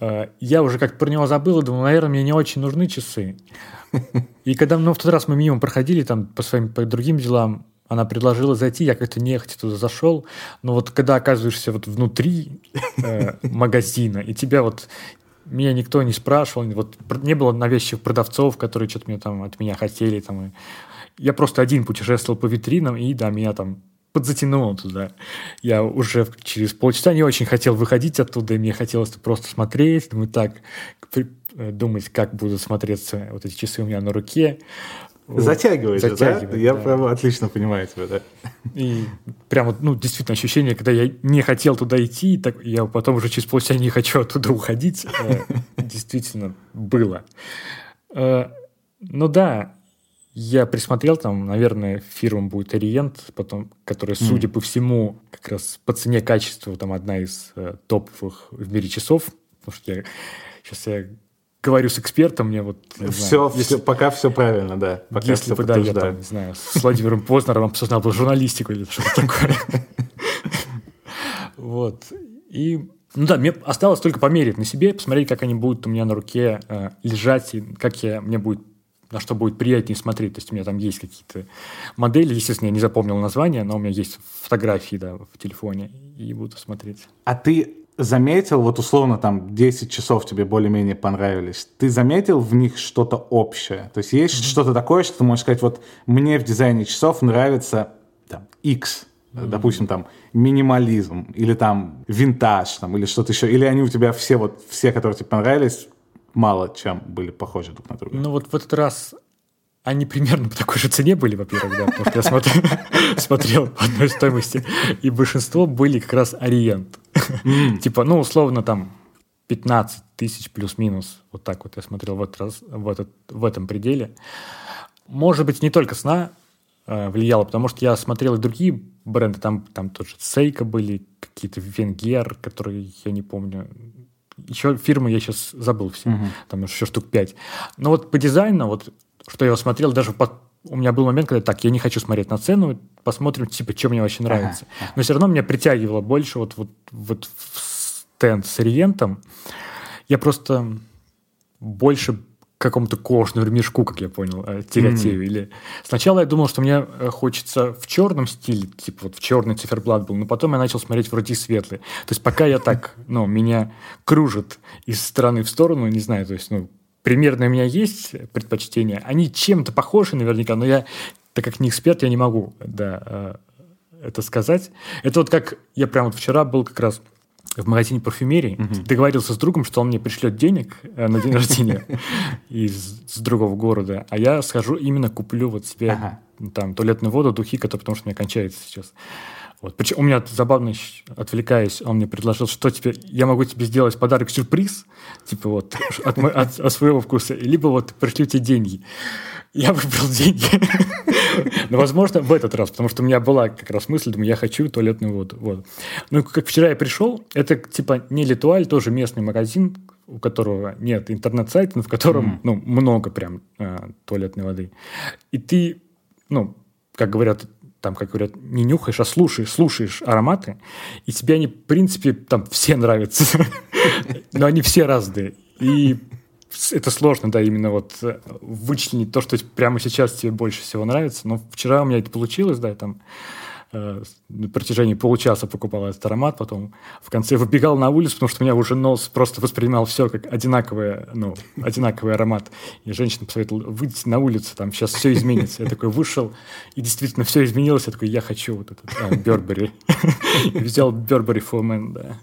Speaker 2: Э, я уже как-то про него забыл и думал, наверное, мне не очень нужны часы. И когда ну, в тот раз мы мимо проходили там по своим по другим делам, она предложила зайти, я как-то нехотя туда зашел, но вот когда оказываешься вот внутри э, магазина, и тебя вот меня никто не спрашивал, вот не было навязчивых продавцов, которые что-то мне там от меня хотели, там, и я просто один путешествовал по витринам, и да, меня там подзатянуло туда. Я уже через полчаса не очень хотел выходить оттуда, и мне хотелось просто смотреть, думаю, так, э, думать, как будут смотреться вот эти часы у меня на руке.
Speaker 1: Затягивает, Затягивает да? Я да. прямо отлично понимаю тебя, да.
Speaker 2: И прямо, ну, действительно, ощущение, когда я не хотел туда идти, так я потом уже через полчаса не хочу оттуда уходить, э, действительно было. Э, ну да, я присмотрел там, наверное, фирма будет Ориент, потом, которая, судя по всему, как раз по цене качеству, там одна из э, топовых в мире часов, потому что я сейчас я говорю с экспертом, мне вот...
Speaker 1: Все, знаю, все, пока все правильно, да. Пока
Speaker 2: если бы, да, я там, не знаю, с Владимиром Познером обсуждал бы журналистику или что-то такое. Вот. И ну да, мне осталось только померить на себе, посмотреть, как они будут у меня на руке э, лежать, и как я, мне будет на что будет приятнее смотреть. То есть у меня там есть какие-то модели, естественно, я не запомнил название, но у меня есть фотографии да, в телефоне, и буду смотреть.
Speaker 1: А ты заметил, вот условно там 10 часов тебе более-менее понравились, ты заметил в них что-то общее? То есть есть mm-hmm. что-то такое, что ты можешь сказать, вот мне в дизайне часов нравится там, X, mm-hmm. допустим, там минимализм, или там винтаж, там, или что-то еще, или они у тебя все вот, все, которые тебе понравились, мало чем были похожи друг на друга?
Speaker 2: Ну вот в этот раз они примерно по такой же цене были, во-первых, да, потому что я смотрел, смотрел по одной стоимости, и большинство были как раз Ориент. Mm. типа, ну, условно, там 15 тысяч плюс-минус, вот так вот я смотрел в, этот раз, в, этот, в этом пределе. Может быть, не только сна э, влияло, потому что я смотрел и другие бренды, там, там тоже Сейка были, какие-то Венгер, которые я не помню, еще фирмы я сейчас забыл все, угу. там еще штук пять. Но вот по дизайну, вот что я смотрел, даже под... у меня был момент, когда так, я не хочу смотреть на цену, посмотрим, типа, что мне вообще нравится. Ага. Но все равно меня притягивало больше вот, вот, вот в стенд с Ориентом. Я просто больше какому-то кожному мешку, как я понял, э, тяготею. Mm-hmm. Или сначала я думал, что мне э, хочется в черном стиле, типа вот в черный циферблат был, но потом я начал смотреть вроде светлый. То есть пока я так, ну, меня кружит из стороны в сторону, не знаю, то есть, ну, примерно у меня есть предпочтения. Они чем-то похожи наверняка, но я, так как не эксперт, я не могу да, э, это сказать. Это вот как я прям вот вчера был как раз в магазине парфюмерии, угу. договорился с другом, что он мне пришлет денег э, на день рождения из другого города, а я схожу именно куплю вот себе там туалетную воду, духи, которые потому что у меня кончается сейчас. Вот. Причем у меня забавно, отвлекаясь, он мне предложил, что теперь я могу тебе сделать подарок-сюрприз, типа вот от, от, от своего вкуса, либо вот пришлю тебе деньги. Я выбрал деньги. Но, возможно, в этот раз, потому что у меня была как раз мысль, думаю, я хочу туалетную воду. Вот. Ну, как вчера я пришел, это типа не Литуаль, тоже местный магазин, у которого нет интернет-сайта, но в котором mm. ну, много прям э, туалетной воды. И ты, ну, как говорят, там, как говорят, не нюхаешь, а слушаешь, слушаешь ароматы, и тебе они, в принципе, там все нравятся, но они все разные. И это сложно, да, именно вот э, вычленить то, что прямо сейчас тебе больше всего нравится. Но вчера у меня это получилось, да, там на протяжении получаса покупал этот аромат, потом в конце выбегал на улицу, потому что у меня уже нос просто воспринимал все как одинаковый, ну, одинаковый аромат. И женщина посоветовала выйти на улицу, там сейчас все изменится. Я такой вышел, и действительно все изменилось. Я такой, я хочу вот этот а, Бербери. Взял Бербери Men, да.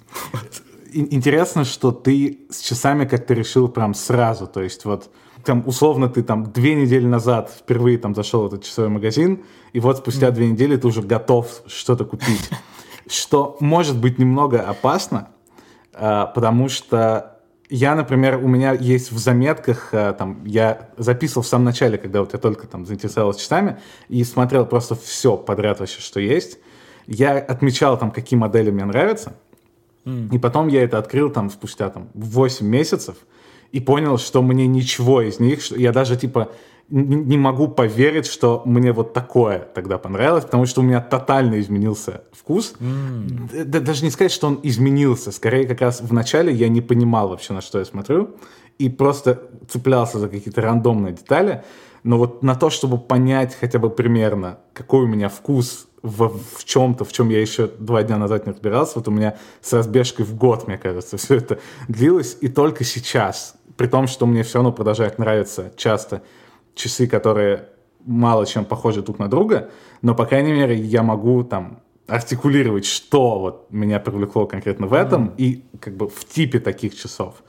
Speaker 1: Интересно, что ты с часами как-то решил прям сразу, то есть вот там, условно, ты там две недели назад впервые там зашел в этот часовой магазин, и вот спустя две недели ты уже готов что-то купить. Что может быть немного опасно, а, потому что я, например, у меня есть в заметках, а, там, я записывал в самом начале, когда вот я только там заинтересовался часами, и смотрел просто все подряд вообще, что есть. Я отмечал там, какие модели мне нравятся, и потом я это открыл там спустя там 8 месяцев, и понял, что мне ничего из них, что я даже типа не могу поверить, что мне вот такое тогда понравилось, потому что у меня тотально изменился вкус. Mm. Даже не сказать, что он изменился, скорее как раз в начале я не понимал вообще, на что я смотрю, и просто цеплялся за какие-то рандомные детали, но вот на то, чтобы понять хотя бы примерно, какой у меня вкус в, в чем-то, в чем я еще два дня назад не разбирался, вот у меня с разбежкой в год, мне кажется, все это длилось, и только сейчас, при том, что мне все равно продолжает нравиться часто часы, которые мало чем похожи друг на друга, но, по крайней мере, я могу там артикулировать, что вот меня привлекло конкретно в этом mm-hmm. и как бы в типе таких часов.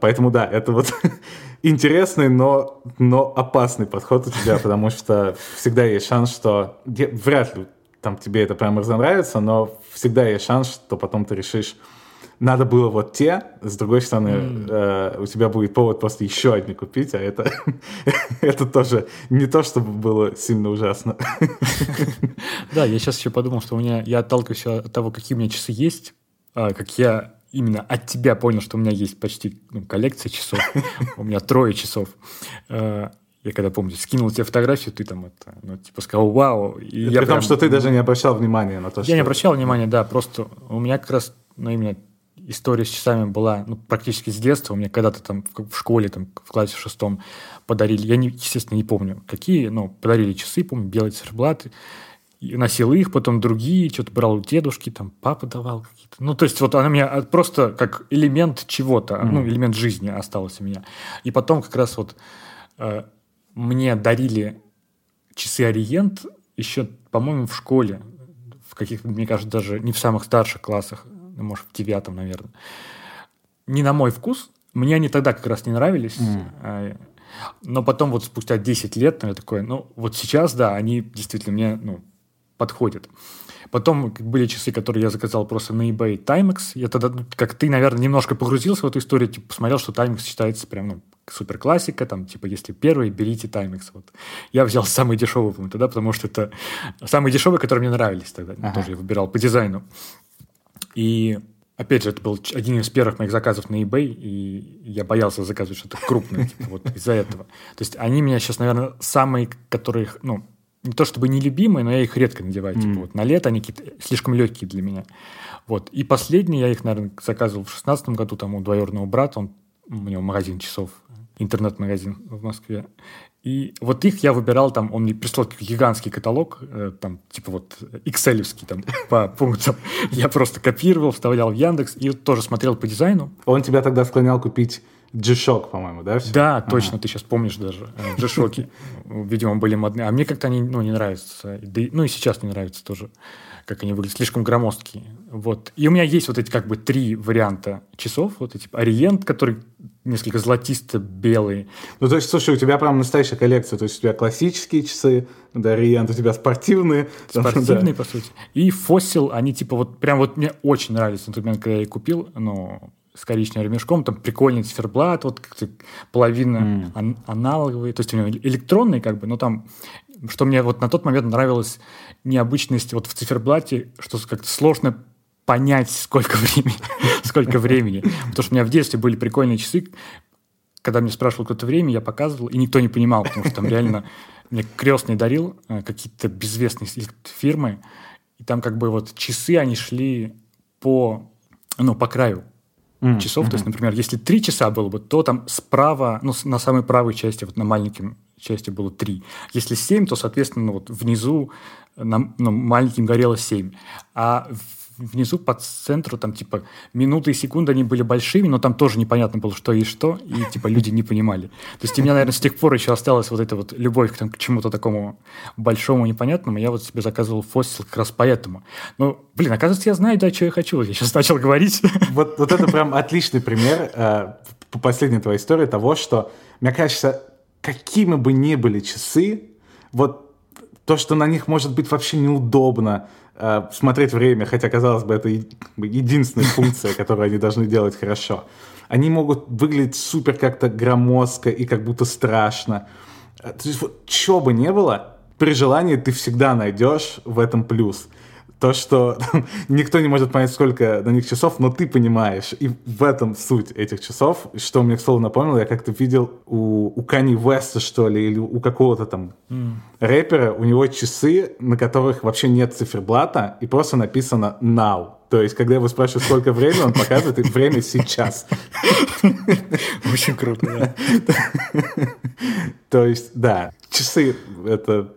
Speaker 1: Поэтому да, это вот интересный, но, но опасный подход у тебя, потому что всегда есть шанс, что вряд ли там тебе это прям разонравится, но всегда есть шанс, что потом ты решишь, надо было вот те, с другой стороны, mm. э, у тебя будет повод просто еще одни купить, а это, это тоже не то, чтобы было сильно ужасно.
Speaker 2: Да, я сейчас еще подумал, что у меня, я отталкиваюсь от того, какие у меня часы есть, а, как я именно от тебя понял, что у меня есть почти ну, коллекция часов. У меня трое часов. Э, я когда, помню, скинул тебе фотографию, ты там это, ну, типа сказал «Вау!»
Speaker 1: и При том, что ты даже не обращал внимания на то,
Speaker 2: я
Speaker 1: что...
Speaker 2: Я не обращал внимания, да, просто у меня как раз, ну, именно история с часами была ну, практически с детства. У меня когда-то там в школе, там, в классе шестом подарили, я, не, естественно, не помню, какие, но подарили часы, помню, белые циферблаты. И носил их, потом другие, что-то брал у дедушки, там папа давал какие-то. Ну, то есть вот она меня а, просто как элемент чего-то, mm-hmm. ну, элемент жизни осталось у меня. И потом как раз вот э, мне дарили часы Ориент еще, по-моему, в школе, в каких-то, мне кажется, даже не в самых старших классах, ну, может, в девятом, наверное. Не на мой вкус. Мне они тогда как раз не нравились. Mm. Но потом вот спустя 10 лет, ну, я такой, ну, вот сейчас, да, они действительно мне, ну, подходят. Потом были часы, которые я заказал просто на eBay Timex. Я тогда, ну, как ты, наверное, немножко погрузился в эту историю, типа, посмотрел, что Timex считается прям, ну, супер классика, там, типа, если первый, берите Timex. Вот. Я взял самый дешевый, по тогда, потому что это самые дешевые, которые мне нравились тогда. Ага. Тоже я выбирал по дизайну. И Опять же, это был один из первых моих заказов на eBay, и я боялся заказывать что-то крупное, типа, вот из-за этого. То есть они меня сейчас, наверное, самые, которые, ну, не то чтобы нелюбимые, но я их редко надеваю. Mm. Типа, вот на лето они какие-то слишком легкие для меня. Вот. И последний я их, наверное, заказывал в шестнадцатом году, там у двоюродного брата, он, у него магазин часов, интернет-магазин в Москве. И вот их я выбирал, там, он мне прислал гигантский каталог, э, там, типа вот excel там, по пунктам. Я просто копировал, вставлял в Яндекс и тоже смотрел по дизайну.
Speaker 1: Он тебя тогда склонял купить G-Shock, по-моему, да?
Speaker 2: Все? Да, точно, ага. ты сейчас помнишь даже. Э, G-Shock, видимо, были модные. А мне как-то они, ну, не нравятся. ну, и сейчас не нравятся тоже как они выглядят, слишком громоздкие. Вот. И у меня есть вот эти как бы три варианта часов. Вот эти Ориент, который несколько золотисто-белый.
Speaker 1: Ну, то есть, слушай, у тебя прям настоящая коллекция. То есть, у тебя классические часы, да, Ориент, у тебя спортивные.
Speaker 2: Спортивные, да. по сути. И Фосил, они типа вот прям вот мне очень нравились на тот момент, когда я их купил, но с коричневым ремешком, там прикольный циферблат, вот половина mm. ан- аналоговые, то есть у него электронный как бы, но там, что мне вот на тот момент нравилось, необычность вот в циферблате, что как-то сложно понять, сколько времени, сколько времени. Потому что у меня в детстве были прикольные часы, когда мне спрашивал какое-то время, я показывал, и никто не понимал, потому что там реально мне крестный дарил э, какие-то безвестные фирмы, и там как бы вот часы, они шли по, ну, по краю mm-hmm. часов. То есть, например, если три часа было бы, то там справа, ну, на самой правой части, вот на маленьком части было три. Если семь, то, соответственно, вот внизу на, ну, маленьким горело 7. А внизу по центру там типа минуты и секунды они были большими, но там тоже непонятно было, что и что, и типа люди не понимали. То есть у меня, наверное, с тех пор еще осталась вот эта вот любовь к, там, к чему-то такому большому, непонятному. Я вот себе заказывал фосил как раз поэтому. Ну, блин, оказывается, я знаю, да, что я хочу. Я сейчас начал говорить.
Speaker 1: Вот, вот это прям отличный пример э, по последней твоей истории того, что, мне кажется, какими бы ни были часы, вот то, что на них может быть вообще неудобно э, смотреть время, хотя, казалось бы, это единственная функция, которую они должны делать хорошо. Они могут выглядеть супер как-то громоздко и как будто страшно. Э, то есть вот что бы ни было, при желании ты всегда найдешь в этом плюс то, что никто не может понять, сколько на них часов, но ты понимаешь. И в этом суть этих часов. Что мне, к слову, напомнило, я как-то видел у, у Кани Веста, что ли, или у какого-то там mm. рэпера, у него часы, на которых вообще нет циферблата, и просто написано «now». То есть, когда его спрашивают, сколько времени, он показывает время сейчас.
Speaker 2: Очень круто, да.
Speaker 1: То есть, да, часы — это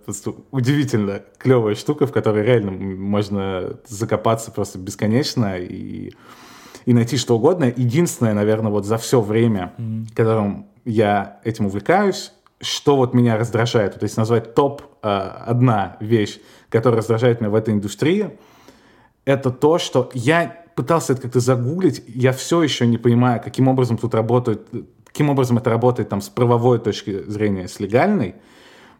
Speaker 1: удивительно клевая штука, в которой реально можно закопаться просто бесконечно и, и найти что угодно. Единственное, наверное, вот за все время, mm-hmm. которым я этим увлекаюсь, что вот меня раздражает, то есть назвать топ э, одна вещь, которая раздражает меня в этой индустрии — это то, что я пытался это как-то загуглить, я все еще не понимаю, каким образом тут работает, каким образом это работает там с правовой точки зрения, с легальной,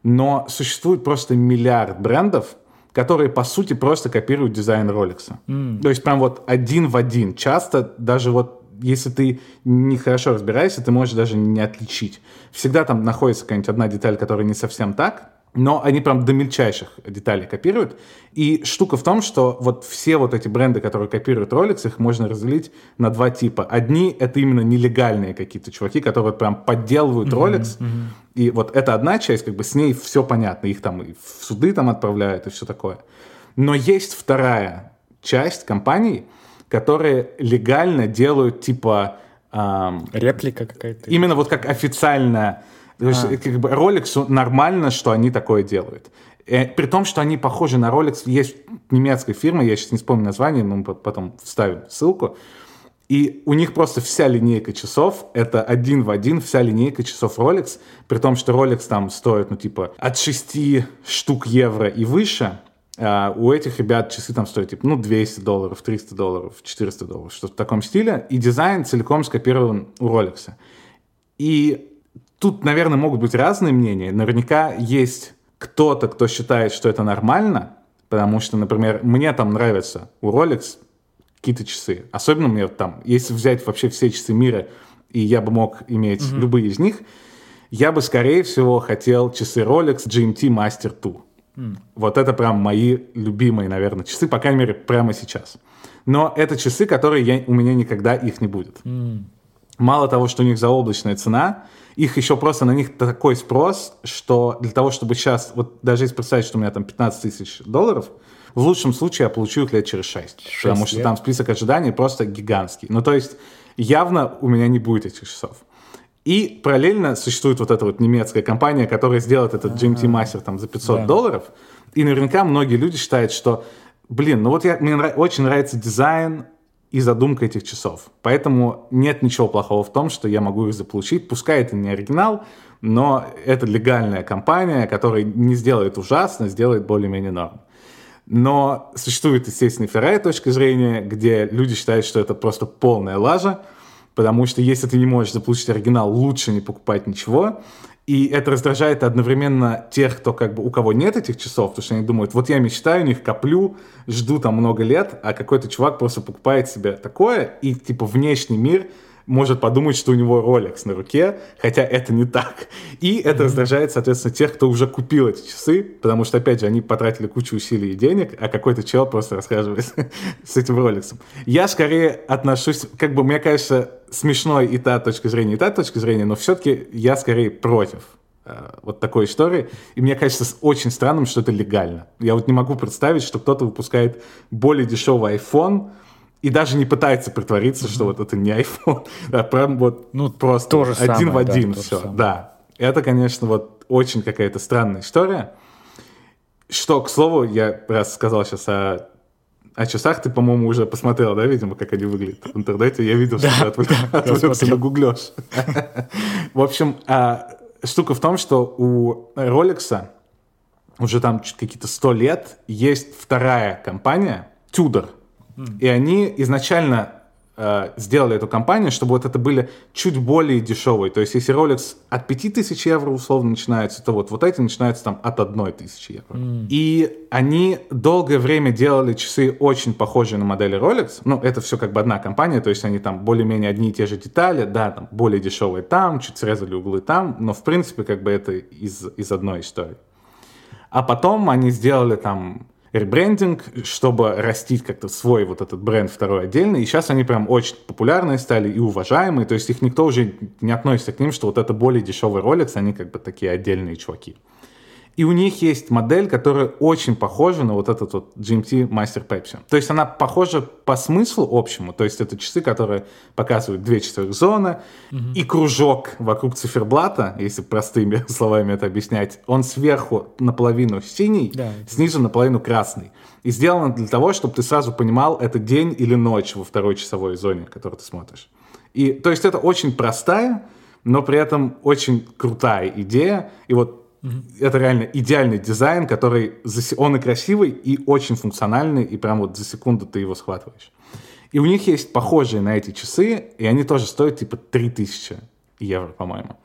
Speaker 1: но существует просто миллиард брендов, которые, по сути, просто копируют дизайн Rolex. Mm. То есть прям вот один в один. Часто даже вот если ты не хорошо разбираешься, ты можешь даже не отличить. Всегда там находится какая-нибудь одна деталь, которая не совсем так, но они прям до мельчайших деталей копируют. И штука в том, что вот все вот эти бренды, которые копируют Rolex, их можно разделить на два типа. Одни — это именно нелегальные какие-то чуваки, которые прям подделывают Rolex, mm-hmm, mm-hmm. и вот это одна часть, как бы с ней все понятно, их там и в суды там отправляют и все такое. Но есть вторая часть компаний, которые легально делают типа...
Speaker 2: Эм, Реплика какая-то.
Speaker 1: Именно вот как официальная то есть, а. как бы Rolex нормально, что они такое делают. И, при том, что они похожи на Rolex. Есть немецкая фирма, я сейчас не вспомню название, но мы потом вставим ссылку. И у них просто вся линейка часов, это один в один вся линейка часов Rolex, при том, что Rolex там стоит, ну, типа, от 6 штук евро и выше, а у этих ребят часы там стоят, типа, ну, 200 долларов, 300 долларов, 400 долларов, что-то в таком стиле, и дизайн целиком скопирован у Rolex. И Тут, наверное, могут быть разные мнения. Наверняка есть кто-то, кто считает, что это нормально, потому что, например, мне там нравятся у Rolex какие-то часы. Особенно мне там, если взять вообще все часы мира, и я бы мог иметь mm-hmm. любые из них, я бы, скорее всего, хотел часы Rolex GMT Master 2. Mm. Вот это прям мои любимые, наверное, часы, по крайней мере, прямо сейчас. Но это часы, которые я, у меня никогда их не будет. Mm. Мало того, что у них заоблачная цена, их еще просто на них такой спрос, что для того, чтобы сейчас, вот даже если представить, что у меня там 15 тысяч долларов, в лучшем случае я получу их лет через 6, 6 потому лет. что там список ожиданий просто гигантский. Ну, то есть явно у меня не будет этих часов. И параллельно существует вот эта вот немецкая компания, которая сделает этот GMT Master там за 500 да. долларов. И наверняка многие люди считают, что, блин, ну вот я, мне нрав, очень нравится дизайн, и задумка этих часов. Поэтому нет ничего плохого в том, что я могу их заполучить. Пускай это не оригинал, но это легальная компания, которая не сделает ужасно, сделает более-менее норм. Но существует, естественно, вторая точка зрения, где люди считают, что это просто полная лажа, потому что если ты не можешь заполучить оригинал, лучше не покупать ничего. И это раздражает одновременно тех, кто как бы у кого нет этих часов, потому что они думают, вот я мечтаю, у них коплю, жду там много лет, а какой-то чувак просто покупает себе такое, и типа внешний мир может подумать, что у него Rolex на руке, хотя это не так. И это mm-hmm. раздражает, соответственно, тех, кто уже купил эти часы, потому что, опять же, они потратили кучу усилий и денег, а какой-то чел просто расхаживает с этим Rolex. Я скорее отношусь, как бы, мне кажется, смешной и та точка зрения, и та точка зрения, но все-таки я скорее против э, вот такой истории. И мне кажется очень странным, что это легально. Я вот не могу представить, что кто-то выпускает более дешевый iPhone, и даже не пытается притвориться, mm-hmm. что вот это не iPhone, а прям вот ну, просто тоже один самое, в один да, все. Да, это, конечно, вот очень какая-то странная история. Что, к слову, я раз сказал сейчас о, о часах, ты, по-моему, уже посмотрел, да, видимо, как они выглядят в интернете. Я видел, что ты отвлек, отвлекся на гуглёж. В общем, а, штука в том, что у Rolex уже там какие-то сто лет есть вторая компания, Tudor, и они изначально э, сделали эту компанию, чтобы вот это были чуть более дешевые. То есть, если Rolex от 5000 евро условно начинается, то вот, вот эти начинаются там от 1000 евро. Mm. И они долгое время делали часы очень похожие на модели Rolex. Ну, это все как бы одна компания, то есть они там более-менее одни и те же детали, да, там более дешевые там, чуть срезали углы там, но в принципе как бы это из, из одной истории. А потом они сделали там ребрендинг, чтобы растить как-то свой вот этот бренд второй отдельный. И сейчас они прям очень популярные стали и уважаемые. То есть их никто уже не относится к ним, что вот это более дешевый Rolex, они как бы такие отдельные чуваки. И у них есть модель, которая очень похожа на вот этот вот GMT Master Pepsi. То есть она похожа по смыслу общему. То есть это часы, которые показывают две часовых зоны угу. и кружок вокруг циферблата, если простыми словами это объяснять, он сверху наполовину синий, да. снизу наполовину красный. И сделано для того, чтобы ты сразу понимал, это день или ночь во второй часовой зоне, которую ты смотришь. И то есть это очень простая, но при этом очень крутая идея. И вот это реально идеальный дизайн, который он и красивый, и очень функциональный, и прям вот за секунду ты его схватываешь. И у них есть похожие на эти часы, и они тоже стоят типа 3000 евро, по-моему.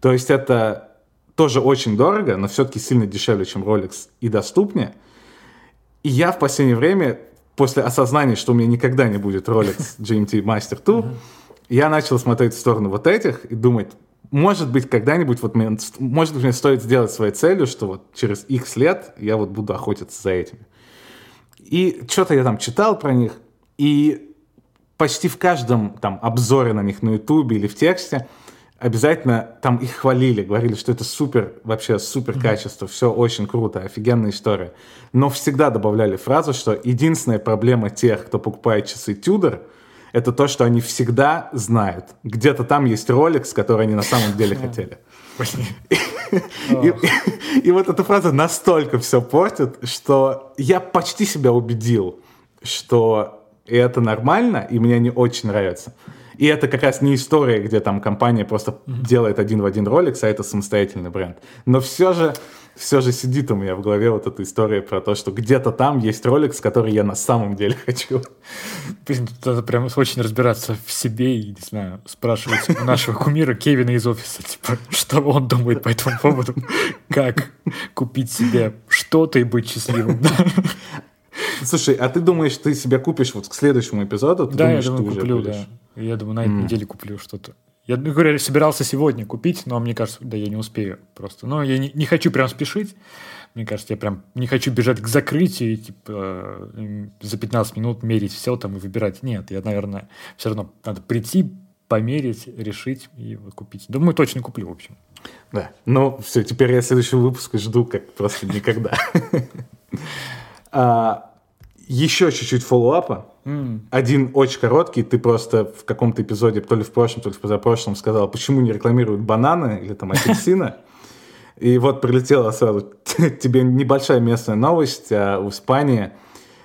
Speaker 1: То есть это тоже очень дорого, но все-таки сильно дешевле, чем Rolex и доступнее. И я в последнее время, после осознания, что у меня никогда не будет Rolex GMT Master 2, я начал смотреть в сторону вот этих и думать, может быть, когда-нибудь, вот мне, может быть, мне стоит сделать своей целью, что вот через X лет я вот буду охотиться за этими. И что-то я там читал про них, и почти в каждом там обзоре на них на Ютубе или в тексте обязательно там их хвалили, говорили, что это супер, вообще супер качество, все очень круто, офигенная история. Но всегда добавляли фразу, что единственная проблема тех, кто покупает часы Tudor, это то, что они всегда знают. Где-то там есть ролик, с который они на самом деле хотели. И, и вот эта фраза настолько все портит, что я почти себя убедил, что это нормально, и мне не очень нравится. И это как раз не история, где там компания просто mm-hmm. делает один в один ролик, а это самостоятельный бренд. Но все же, все же сидит у меня в голове вот эта история про то, что где-то там есть ролик, с который я на самом деле хочу.
Speaker 2: Надо прям очень разбираться в себе и, не знаю, спрашивать у нашего кумира Кевина из офиса, типа, что он думает по этому поводу, как купить себе что-то и быть счастливым.
Speaker 1: Слушай, а ты думаешь, ты себя купишь вот к следующему эпизоду? Ты
Speaker 2: да,
Speaker 1: думаешь,
Speaker 2: я думаю, куплю, да. Я думаю, на этой mm. неделе куплю что-то. Я, ну, говорю, собирался сегодня купить, но мне кажется, да я не успею просто. Но я не, не хочу прям спешить. Мне кажется, я прям не хочу бежать к закрытию и типа за 15 минут мерить все там и выбирать. Нет, я, наверное, все равно надо прийти, померить, решить и вот купить. Думаю, точно куплю, в общем.
Speaker 1: Да. Ну, все, теперь я следующий выпуск жду как просто никогда. А, еще чуть-чуть фоллоуапа. Mm. Один очень короткий, ты просто в каком-то эпизоде, то ли в прошлом, то ли в позапрошлом, сказал, почему не рекламируют бананы или там апельсины. И вот прилетела сразу тебе небольшая местная новость. А в Испании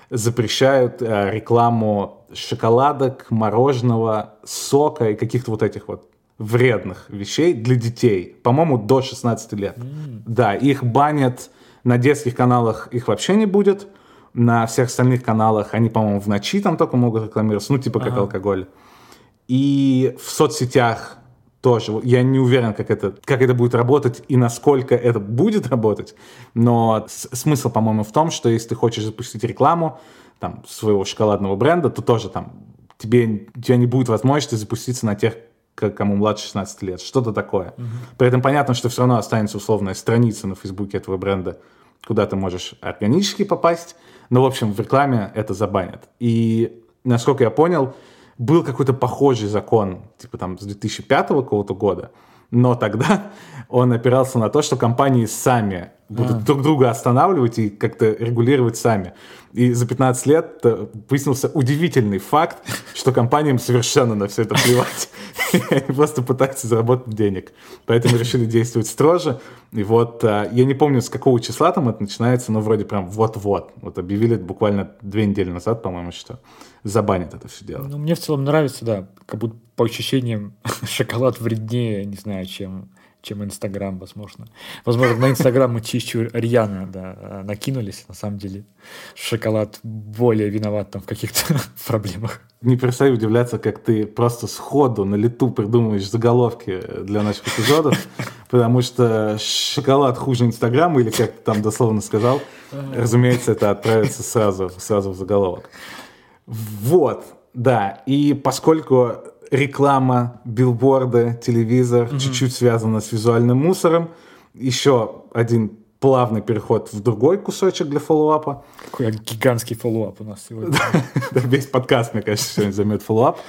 Speaker 1: запрещают а, рекламу шоколадок, мороженого, сока и каких-то вот этих вот вредных вещей для детей. По-моему, до 16 лет. Mm. Да, их банят на детских каналах, их вообще не будет на всех остальных каналах они, по-моему, в ночи там только могут рекламироваться, ну, типа как ага. алкоголь. И в соцсетях тоже. Я не уверен, как это, как это будет работать и насколько это будет работать. Но смысл, по-моему, в том, что если ты хочешь запустить рекламу там, своего шоколадного бренда, то тоже там тебе, у тебя не будет возможности запуститься на тех, кому младше 16 лет. Что-то такое. Угу. При этом понятно, что все равно останется условная страница на Фейсбуке этого бренда, куда ты можешь органически попасть, но, в общем, в рекламе это забанят. И, насколько я понял, был какой-то похожий закон, типа там с 2005 какого-то года, но тогда он опирался на то, что компании сами будут а. друг друга останавливать и как-то регулировать сами. И за 15 лет э, выяснился удивительный факт, что компаниям совершенно на все это плевать. Они просто пытаются заработать денег. Поэтому решили действовать строже. И вот э, я не помню, с какого числа там это начинается, но вроде прям вот-вот. Вот объявили буквально две недели назад, по-моему, что забанят это все дело.
Speaker 2: Ну, мне в целом нравится, да, как будто по ощущениям шоколад вреднее, не знаю, чем чем Инстаграм, возможно. Возможно, на Инстаграм мы чищу рьяно да, накинулись. На самом деле шоколад более виноват там в каких-то проблемах.
Speaker 1: Не перестаю удивляться, как ты просто сходу на лету придумываешь заголовки для наших эпизодов, потому что шоколад хуже Инстаграма, или как ты там дословно сказал, разумеется, это отправится сразу, сразу в заголовок. Вот, да, и поскольку реклама, билборды, телевизор, mm-hmm. чуть-чуть связано с визуальным мусором. Еще один плавный переход в другой кусочек для follow-up а.
Speaker 2: Какой гигантский follow-up у нас сегодня.
Speaker 1: Весь подкаст, мне кажется, сегодня займет follow-up.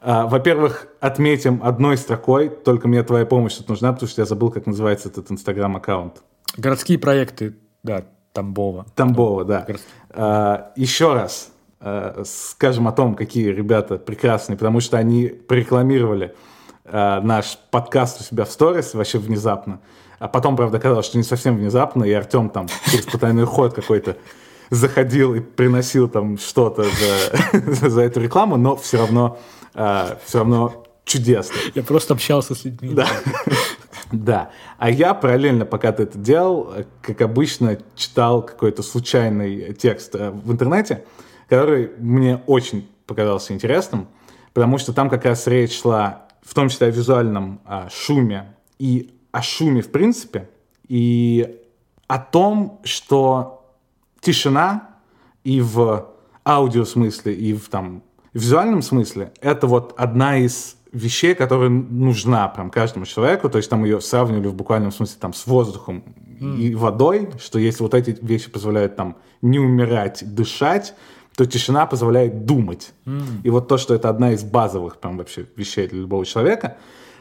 Speaker 1: А, во-первых, отметим одной строкой, только мне твоя помощь тут нужна, потому что я забыл, как называется этот инстаграм-аккаунт.
Speaker 2: Городские проекты, да, Тамбова.
Speaker 1: Тамбова, да. А, еще раз, скажем о том, какие ребята прекрасные, потому что они прорекламировали э, наш подкаст у себя в сторис вообще внезапно. А потом, правда, оказалось, что не совсем внезапно, и Артем там через потайной ход какой-то заходил и приносил там что-то за, за эту рекламу, но все равно, э, все равно чудесно.
Speaker 2: Я просто общался с людьми.
Speaker 1: Да. Да. А я параллельно, пока ты это делал, как обычно, читал какой-то случайный текст э, в интернете, который мне очень показался интересным, потому что там как раз речь шла в том числе о визуальном о шуме и о шуме в принципе, и о том, что тишина и в аудио смысле, и в там визуальном смысле это вот одна из вещей, которые нужна прям каждому человеку, то есть там ее сравнивали в буквальном смысле там с воздухом mm. и водой, что если вот эти вещи позволяют там не умирать, дышать, то тишина позволяет думать. Mm. И вот то, что это одна из базовых прям вообще вещей для любого человека.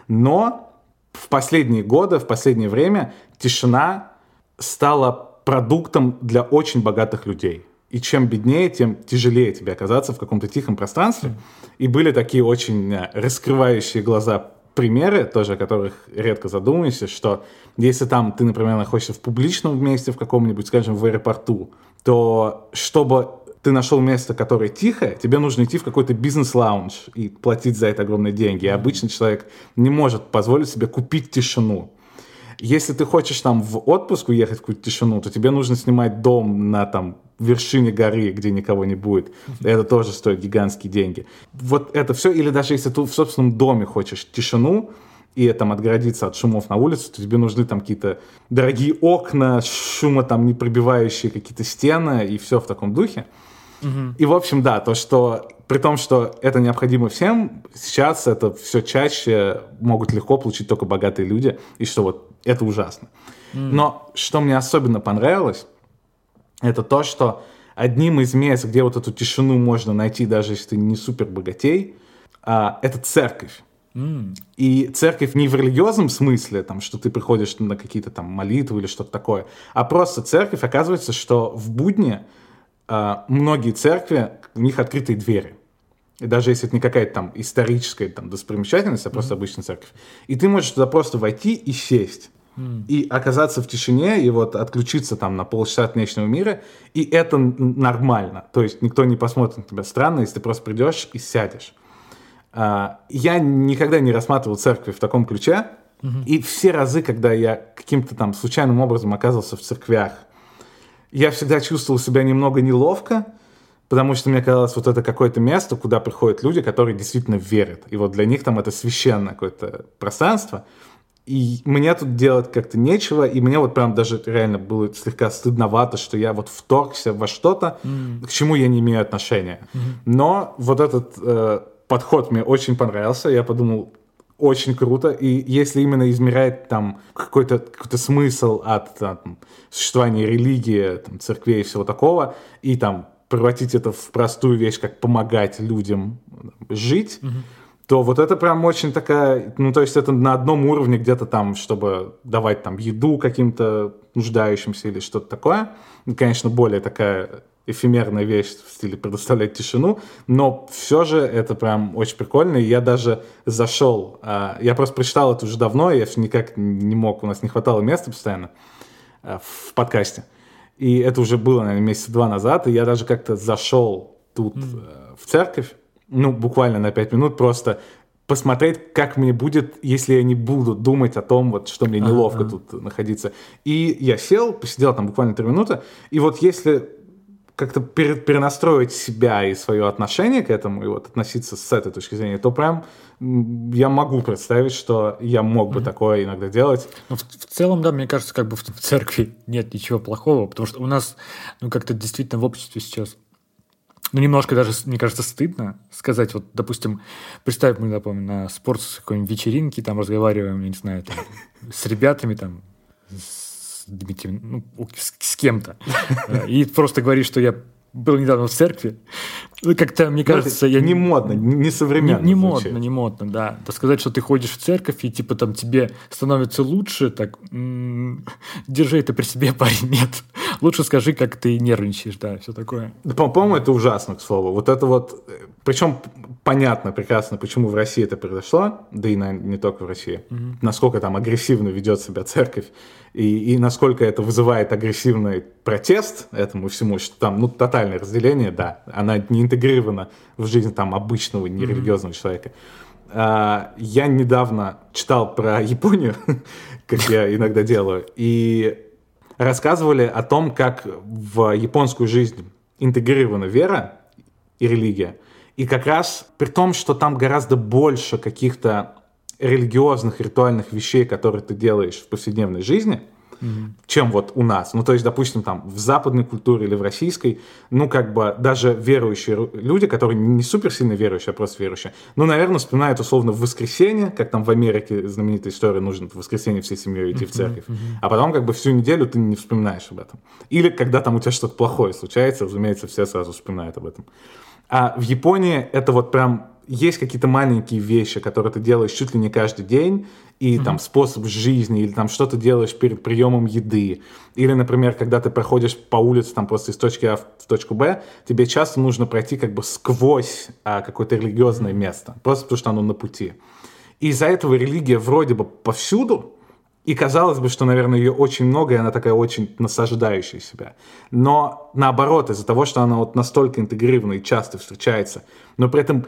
Speaker 1: Но в последние годы, в последнее время тишина стала продуктом для очень богатых людей. И чем беднее, тем тяжелее тебе оказаться в каком-то тихом пространстве. Mm. И были такие очень э, раскрывающие глаза примеры, тоже о которых редко задумываешься, что если там ты, например, находишься в публичном месте, в каком-нибудь, скажем, в аэропорту, то чтобы ты нашел место, которое тихое, тебе нужно идти в какой-то бизнес-лаунж и платить за это огромные деньги. И обычный человек не может позволить себе купить тишину. Если ты хочешь там в отпуск уехать в какую-то тишину, то тебе нужно снимать дом на там вершине горы, где никого не будет. Это тоже стоит гигантские деньги. Вот это все. Или даже если ты в собственном доме хочешь тишину, и там отгородиться от шумов на улице, то тебе нужны там какие-то дорогие окна, шума там не пробивающие какие-то стены и все в таком духе. И, в общем, да, то, что при том, что это необходимо всем, сейчас это все чаще могут легко получить только богатые люди, и что вот это ужасно. Mm. Но что мне особенно понравилось, это то, что одним из мест, где вот эту тишину можно найти, даже если ты не супер богатей, а, это церковь. Mm. И церковь не в религиозном смысле, там, что ты приходишь на какие-то там молитвы или что-то такое, а просто церковь, оказывается, что в будни многие церкви, у них открытые двери. И даже если это не какая-то там историческая там, достопримечательность, а просто mm-hmm. обычная церковь. И ты можешь туда просто войти и сесть. Mm. И оказаться в тишине, и вот отключиться там на полчаса от внешнего мира, и это нормально. То есть никто не посмотрит на тебя странно, если ты просто придешь и сядешь. А, я никогда не рассматривал церковь в таком ключе, mm-hmm. и все разы, когда я каким-то там случайным образом оказывался в церквях, я всегда чувствовал себя немного неловко, потому что мне казалось, вот это какое-то место, куда приходят люди, которые действительно верят. И вот для них там это священное какое-то пространство. И мне тут делать как-то нечего, и мне вот прям даже реально было слегка стыдновато, что я вот вторгся во что-то, mm. к чему я не имею отношения. Mm-hmm. Но вот этот э, подход мне очень понравился, я подумал, очень круто. И если именно измерять там какой-то какой смысл от там, существования религии, там, церквей и всего такого, и там превратить это в простую вещь, как помогать людям жить, mm-hmm. то вот это прям очень такая, ну то есть это на одном уровне где-то там, чтобы давать там еду каким-то нуждающимся или что-то такое. И, конечно, более такая эфемерная вещь в стиле предоставлять тишину, но все же это прям очень прикольно, и я даже зашел, а, я просто прочитал это уже давно, я все никак не мог, у нас не хватало места постоянно а, в подкасте, и это уже было, наверное, месяца два назад, и я даже как-то зашел тут mm. в церковь, ну, буквально на пять минут, просто посмотреть, как мне будет, если я не буду думать о том, вот, что мне неловко uh-huh. тут находиться. И я сел, посидел там буквально три минуты, и вот если как-то перенастроить себя и свое отношение к этому, и вот относиться с этой точки зрения, то прям я могу представить, что я мог бы mm-hmm. такое иногда делать.
Speaker 2: Ну, в, в целом, да, мне кажется, как бы в, в церкви нет ничего плохого, потому что у нас, ну, как-то действительно в обществе сейчас ну, немножко даже, мне кажется, стыдно сказать, вот, допустим, представь, мы, напомню, на спорт какой-нибудь вечеринке, там разговариваем, я не знаю, там, с ребятами, там, с Дмитрием, ну, с, с кем-то. И просто говорит, что я был недавно в церкви. Ну, как-то, мне ну, кажется, я...
Speaker 1: Не модно, не современно.
Speaker 2: Не, не модно, не модно, да. То сказать, что ты ходишь в церковь, и типа там тебе становится лучше, так, держи это при себе, парень, нет. Лучше скажи, как ты нервничаешь, да, все такое.
Speaker 1: Да, по-моему, это ужасно, к слову. Вот это вот... Э, Причем понятно прекрасно, почему в России это произошло, да и на, не только в России. Mm-hmm. Насколько там агрессивно ведет себя церковь и, и насколько это вызывает агрессивный протест этому всему, что там, ну, тотальное разделение, да, она не интегрирована в жизнь там обычного нерелигиозного mm-hmm. человека. А, я недавно читал про Японию, как я иногда делаю, и рассказывали о том, как в японскую жизнь интегрирована вера и религия. И как раз при том, что там гораздо больше каких-то религиозных, ритуальных вещей, которые ты делаешь в повседневной жизни, mm-hmm. чем вот у нас. Ну, то есть, допустим, там в западной культуре или в российской, ну, как бы даже верующие люди, которые не супер сильно верующие, а просто верующие, ну, наверное, вспоминают условно в воскресенье, как там в Америке знаменитая история, нужно в воскресенье всей семьей идти mm-hmm. в церковь, mm-hmm. а потом как бы всю неделю ты не вспоминаешь об этом. Или когда там у тебя что-то плохое случается, разумеется, все сразу вспоминают об этом. А в Японии это вот прям есть какие-то маленькие вещи, которые ты делаешь чуть ли не каждый день, и mm-hmm. там способ жизни, или там что-то делаешь перед приемом еды, или, например, когда ты проходишь по улице там просто из точки А в точку Б, тебе часто нужно пройти как бы сквозь а, какое-то религиозное mm-hmm. место, просто потому что оно на пути. И из-за этого религия вроде бы повсюду, и казалось бы, что, наверное, ее очень много, и она такая очень насаждающая себя. Но наоборот, из-за того, что она вот настолько интегрирована и часто встречается, но при этом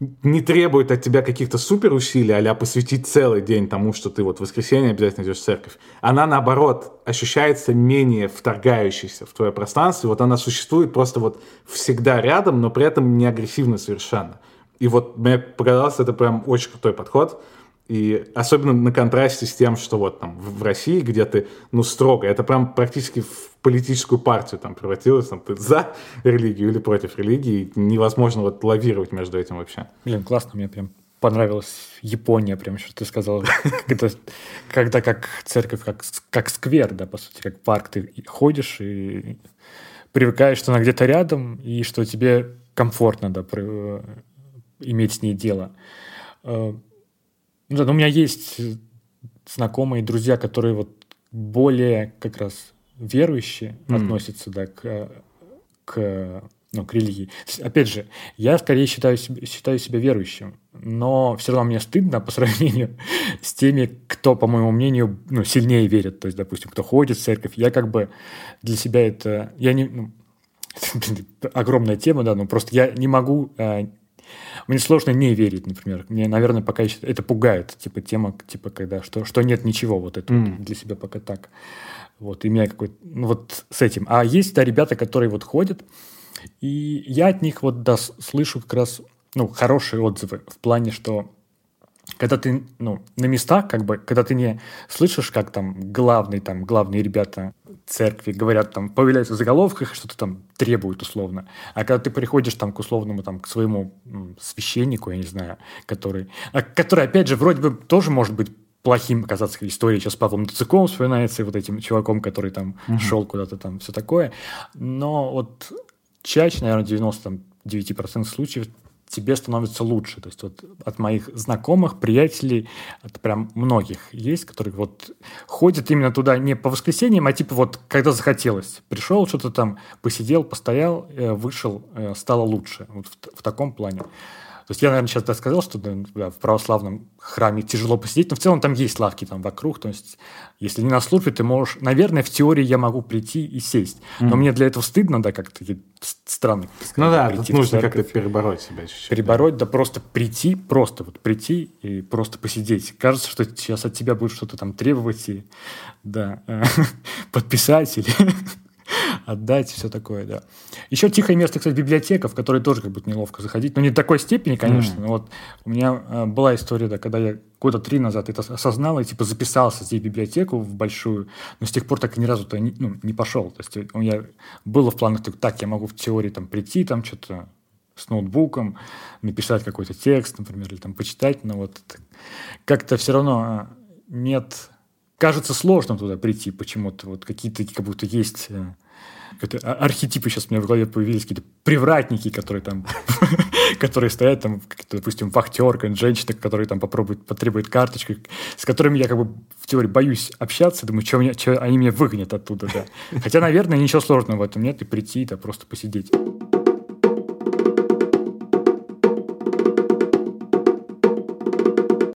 Speaker 1: не требует от тебя каких-то супер усилий, а посвятить целый день тому, что ты вот в воскресенье обязательно идешь в церковь. Она, наоборот, ощущается менее вторгающейся в твое пространство. Вот она существует просто вот всегда рядом, но при этом не агрессивно совершенно. И вот мне показалось, это прям очень крутой подход. И особенно на контрасте с тем, что вот там в России, где ты, ну, строго, это прям практически в политическую партию там превратилось, там ты за религию или против религии, невозможно вот лавировать между этим вообще.
Speaker 2: Блин, классно, мне прям понравилась Япония, прям что ты сказал, когда как церковь, как, как сквер, да, по сути, как парк, ты ходишь и привыкаешь, что она где-то рядом, и что тебе комфортно, да, иметь с ней дело. Э, ну да, но у меня есть э, знакомые друзья, которые вот более как раз верующие mm. относятся да, к, к, ну, к религии. Опять же, я скорее считаю, считаю себя верующим, но все равно мне стыдно по сравнению с теми, кто, по моему мнению, ну, сильнее верит. То есть, допустим, кто ходит в церковь. Я как бы для себя это... Я не, ну, огромная тема, да, но просто я не могу э, мне сложно не верить, например. Мне, наверное, пока еще это пугает, типа тема, типа когда что, что нет ничего, вот это mm. вот для себя пока так. Вот, и меня какой-то, ну вот с этим. А есть, да, ребята, которые вот ходят, и я от них вот, да, слышу как раз, ну, хорошие отзывы в плане, что когда ты, ну, на местах, как бы, когда ты не слышишь, как там главные, там, главные ребята церкви говорят, там, появляются в заголовках, что-то там требуют условно. А когда ты приходишь там к условному, там, к своему м, священнику, я не знаю, который, а, который, опять же, вроде бы тоже может быть плохим казаться история сейчас с Павлом Доциком вспоминается, и вот этим чуваком, который там угу. шел куда-то там, все такое. Но вот чаще, наверное, 99% случаев тебе становится лучше. То есть вот от моих знакомых, приятелей, от прям многих есть, которые вот ходят именно туда не по воскресеньям, а типа вот когда захотелось. Пришел, что-то там посидел, постоял, э, вышел, э, стало лучше. Вот в, в таком плане. То есть я, наверное, сейчас да, сказал, что да, в православном храме тяжело посидеть, но в целом там есть лавки там вокруг. То есть если не на службе, ты можешь... Наверное, в теории я могу прийти и сесть. Но mm. мне для этого стыдно, да, как-то странно.
Speaker 1: Ну да, тут нужно как-то перебороть себя чуть-чуть.
Speaker 2: Перебороть, да. да просто прийти, просто вот прийти и просто посидеть. Кажется, что сейчас от тебя будет что-то там требовать и, да, подписать или отдать, все такое, да. Еще тихое место, кстати, библиотека, в которой тоже как будто неловко заходить. Но не такой степени, конечно. Mm. Но вот у меня э, была история, да, когда я года три назад это осознал и типа записался здесь в библиотеку в большую, но с тех пор так и ни разу то не, ну, не пошел. То есть у меня было в планах, так, я могу в теории там прийти, там что-то с ноутбуком, написать какой-то текст, например, или там почитать, но вот как-то все равно э, нет кажется сложно туда прийти почему-то. Вот какие-то как будто есть э, это архетипы сейчас у меня в голове появились, какие-то привратники, которые там, которые стоят там, допустим, вахтерка, женщина, которая там попробует, потребует карточку, с которыми я как бы в теории боюсь общаться, думаю, что, меня, что они меня выгонят оттуда, да. Хотя, наверное, ничего сложного в этом нет, и прийти, да, просто посидеть.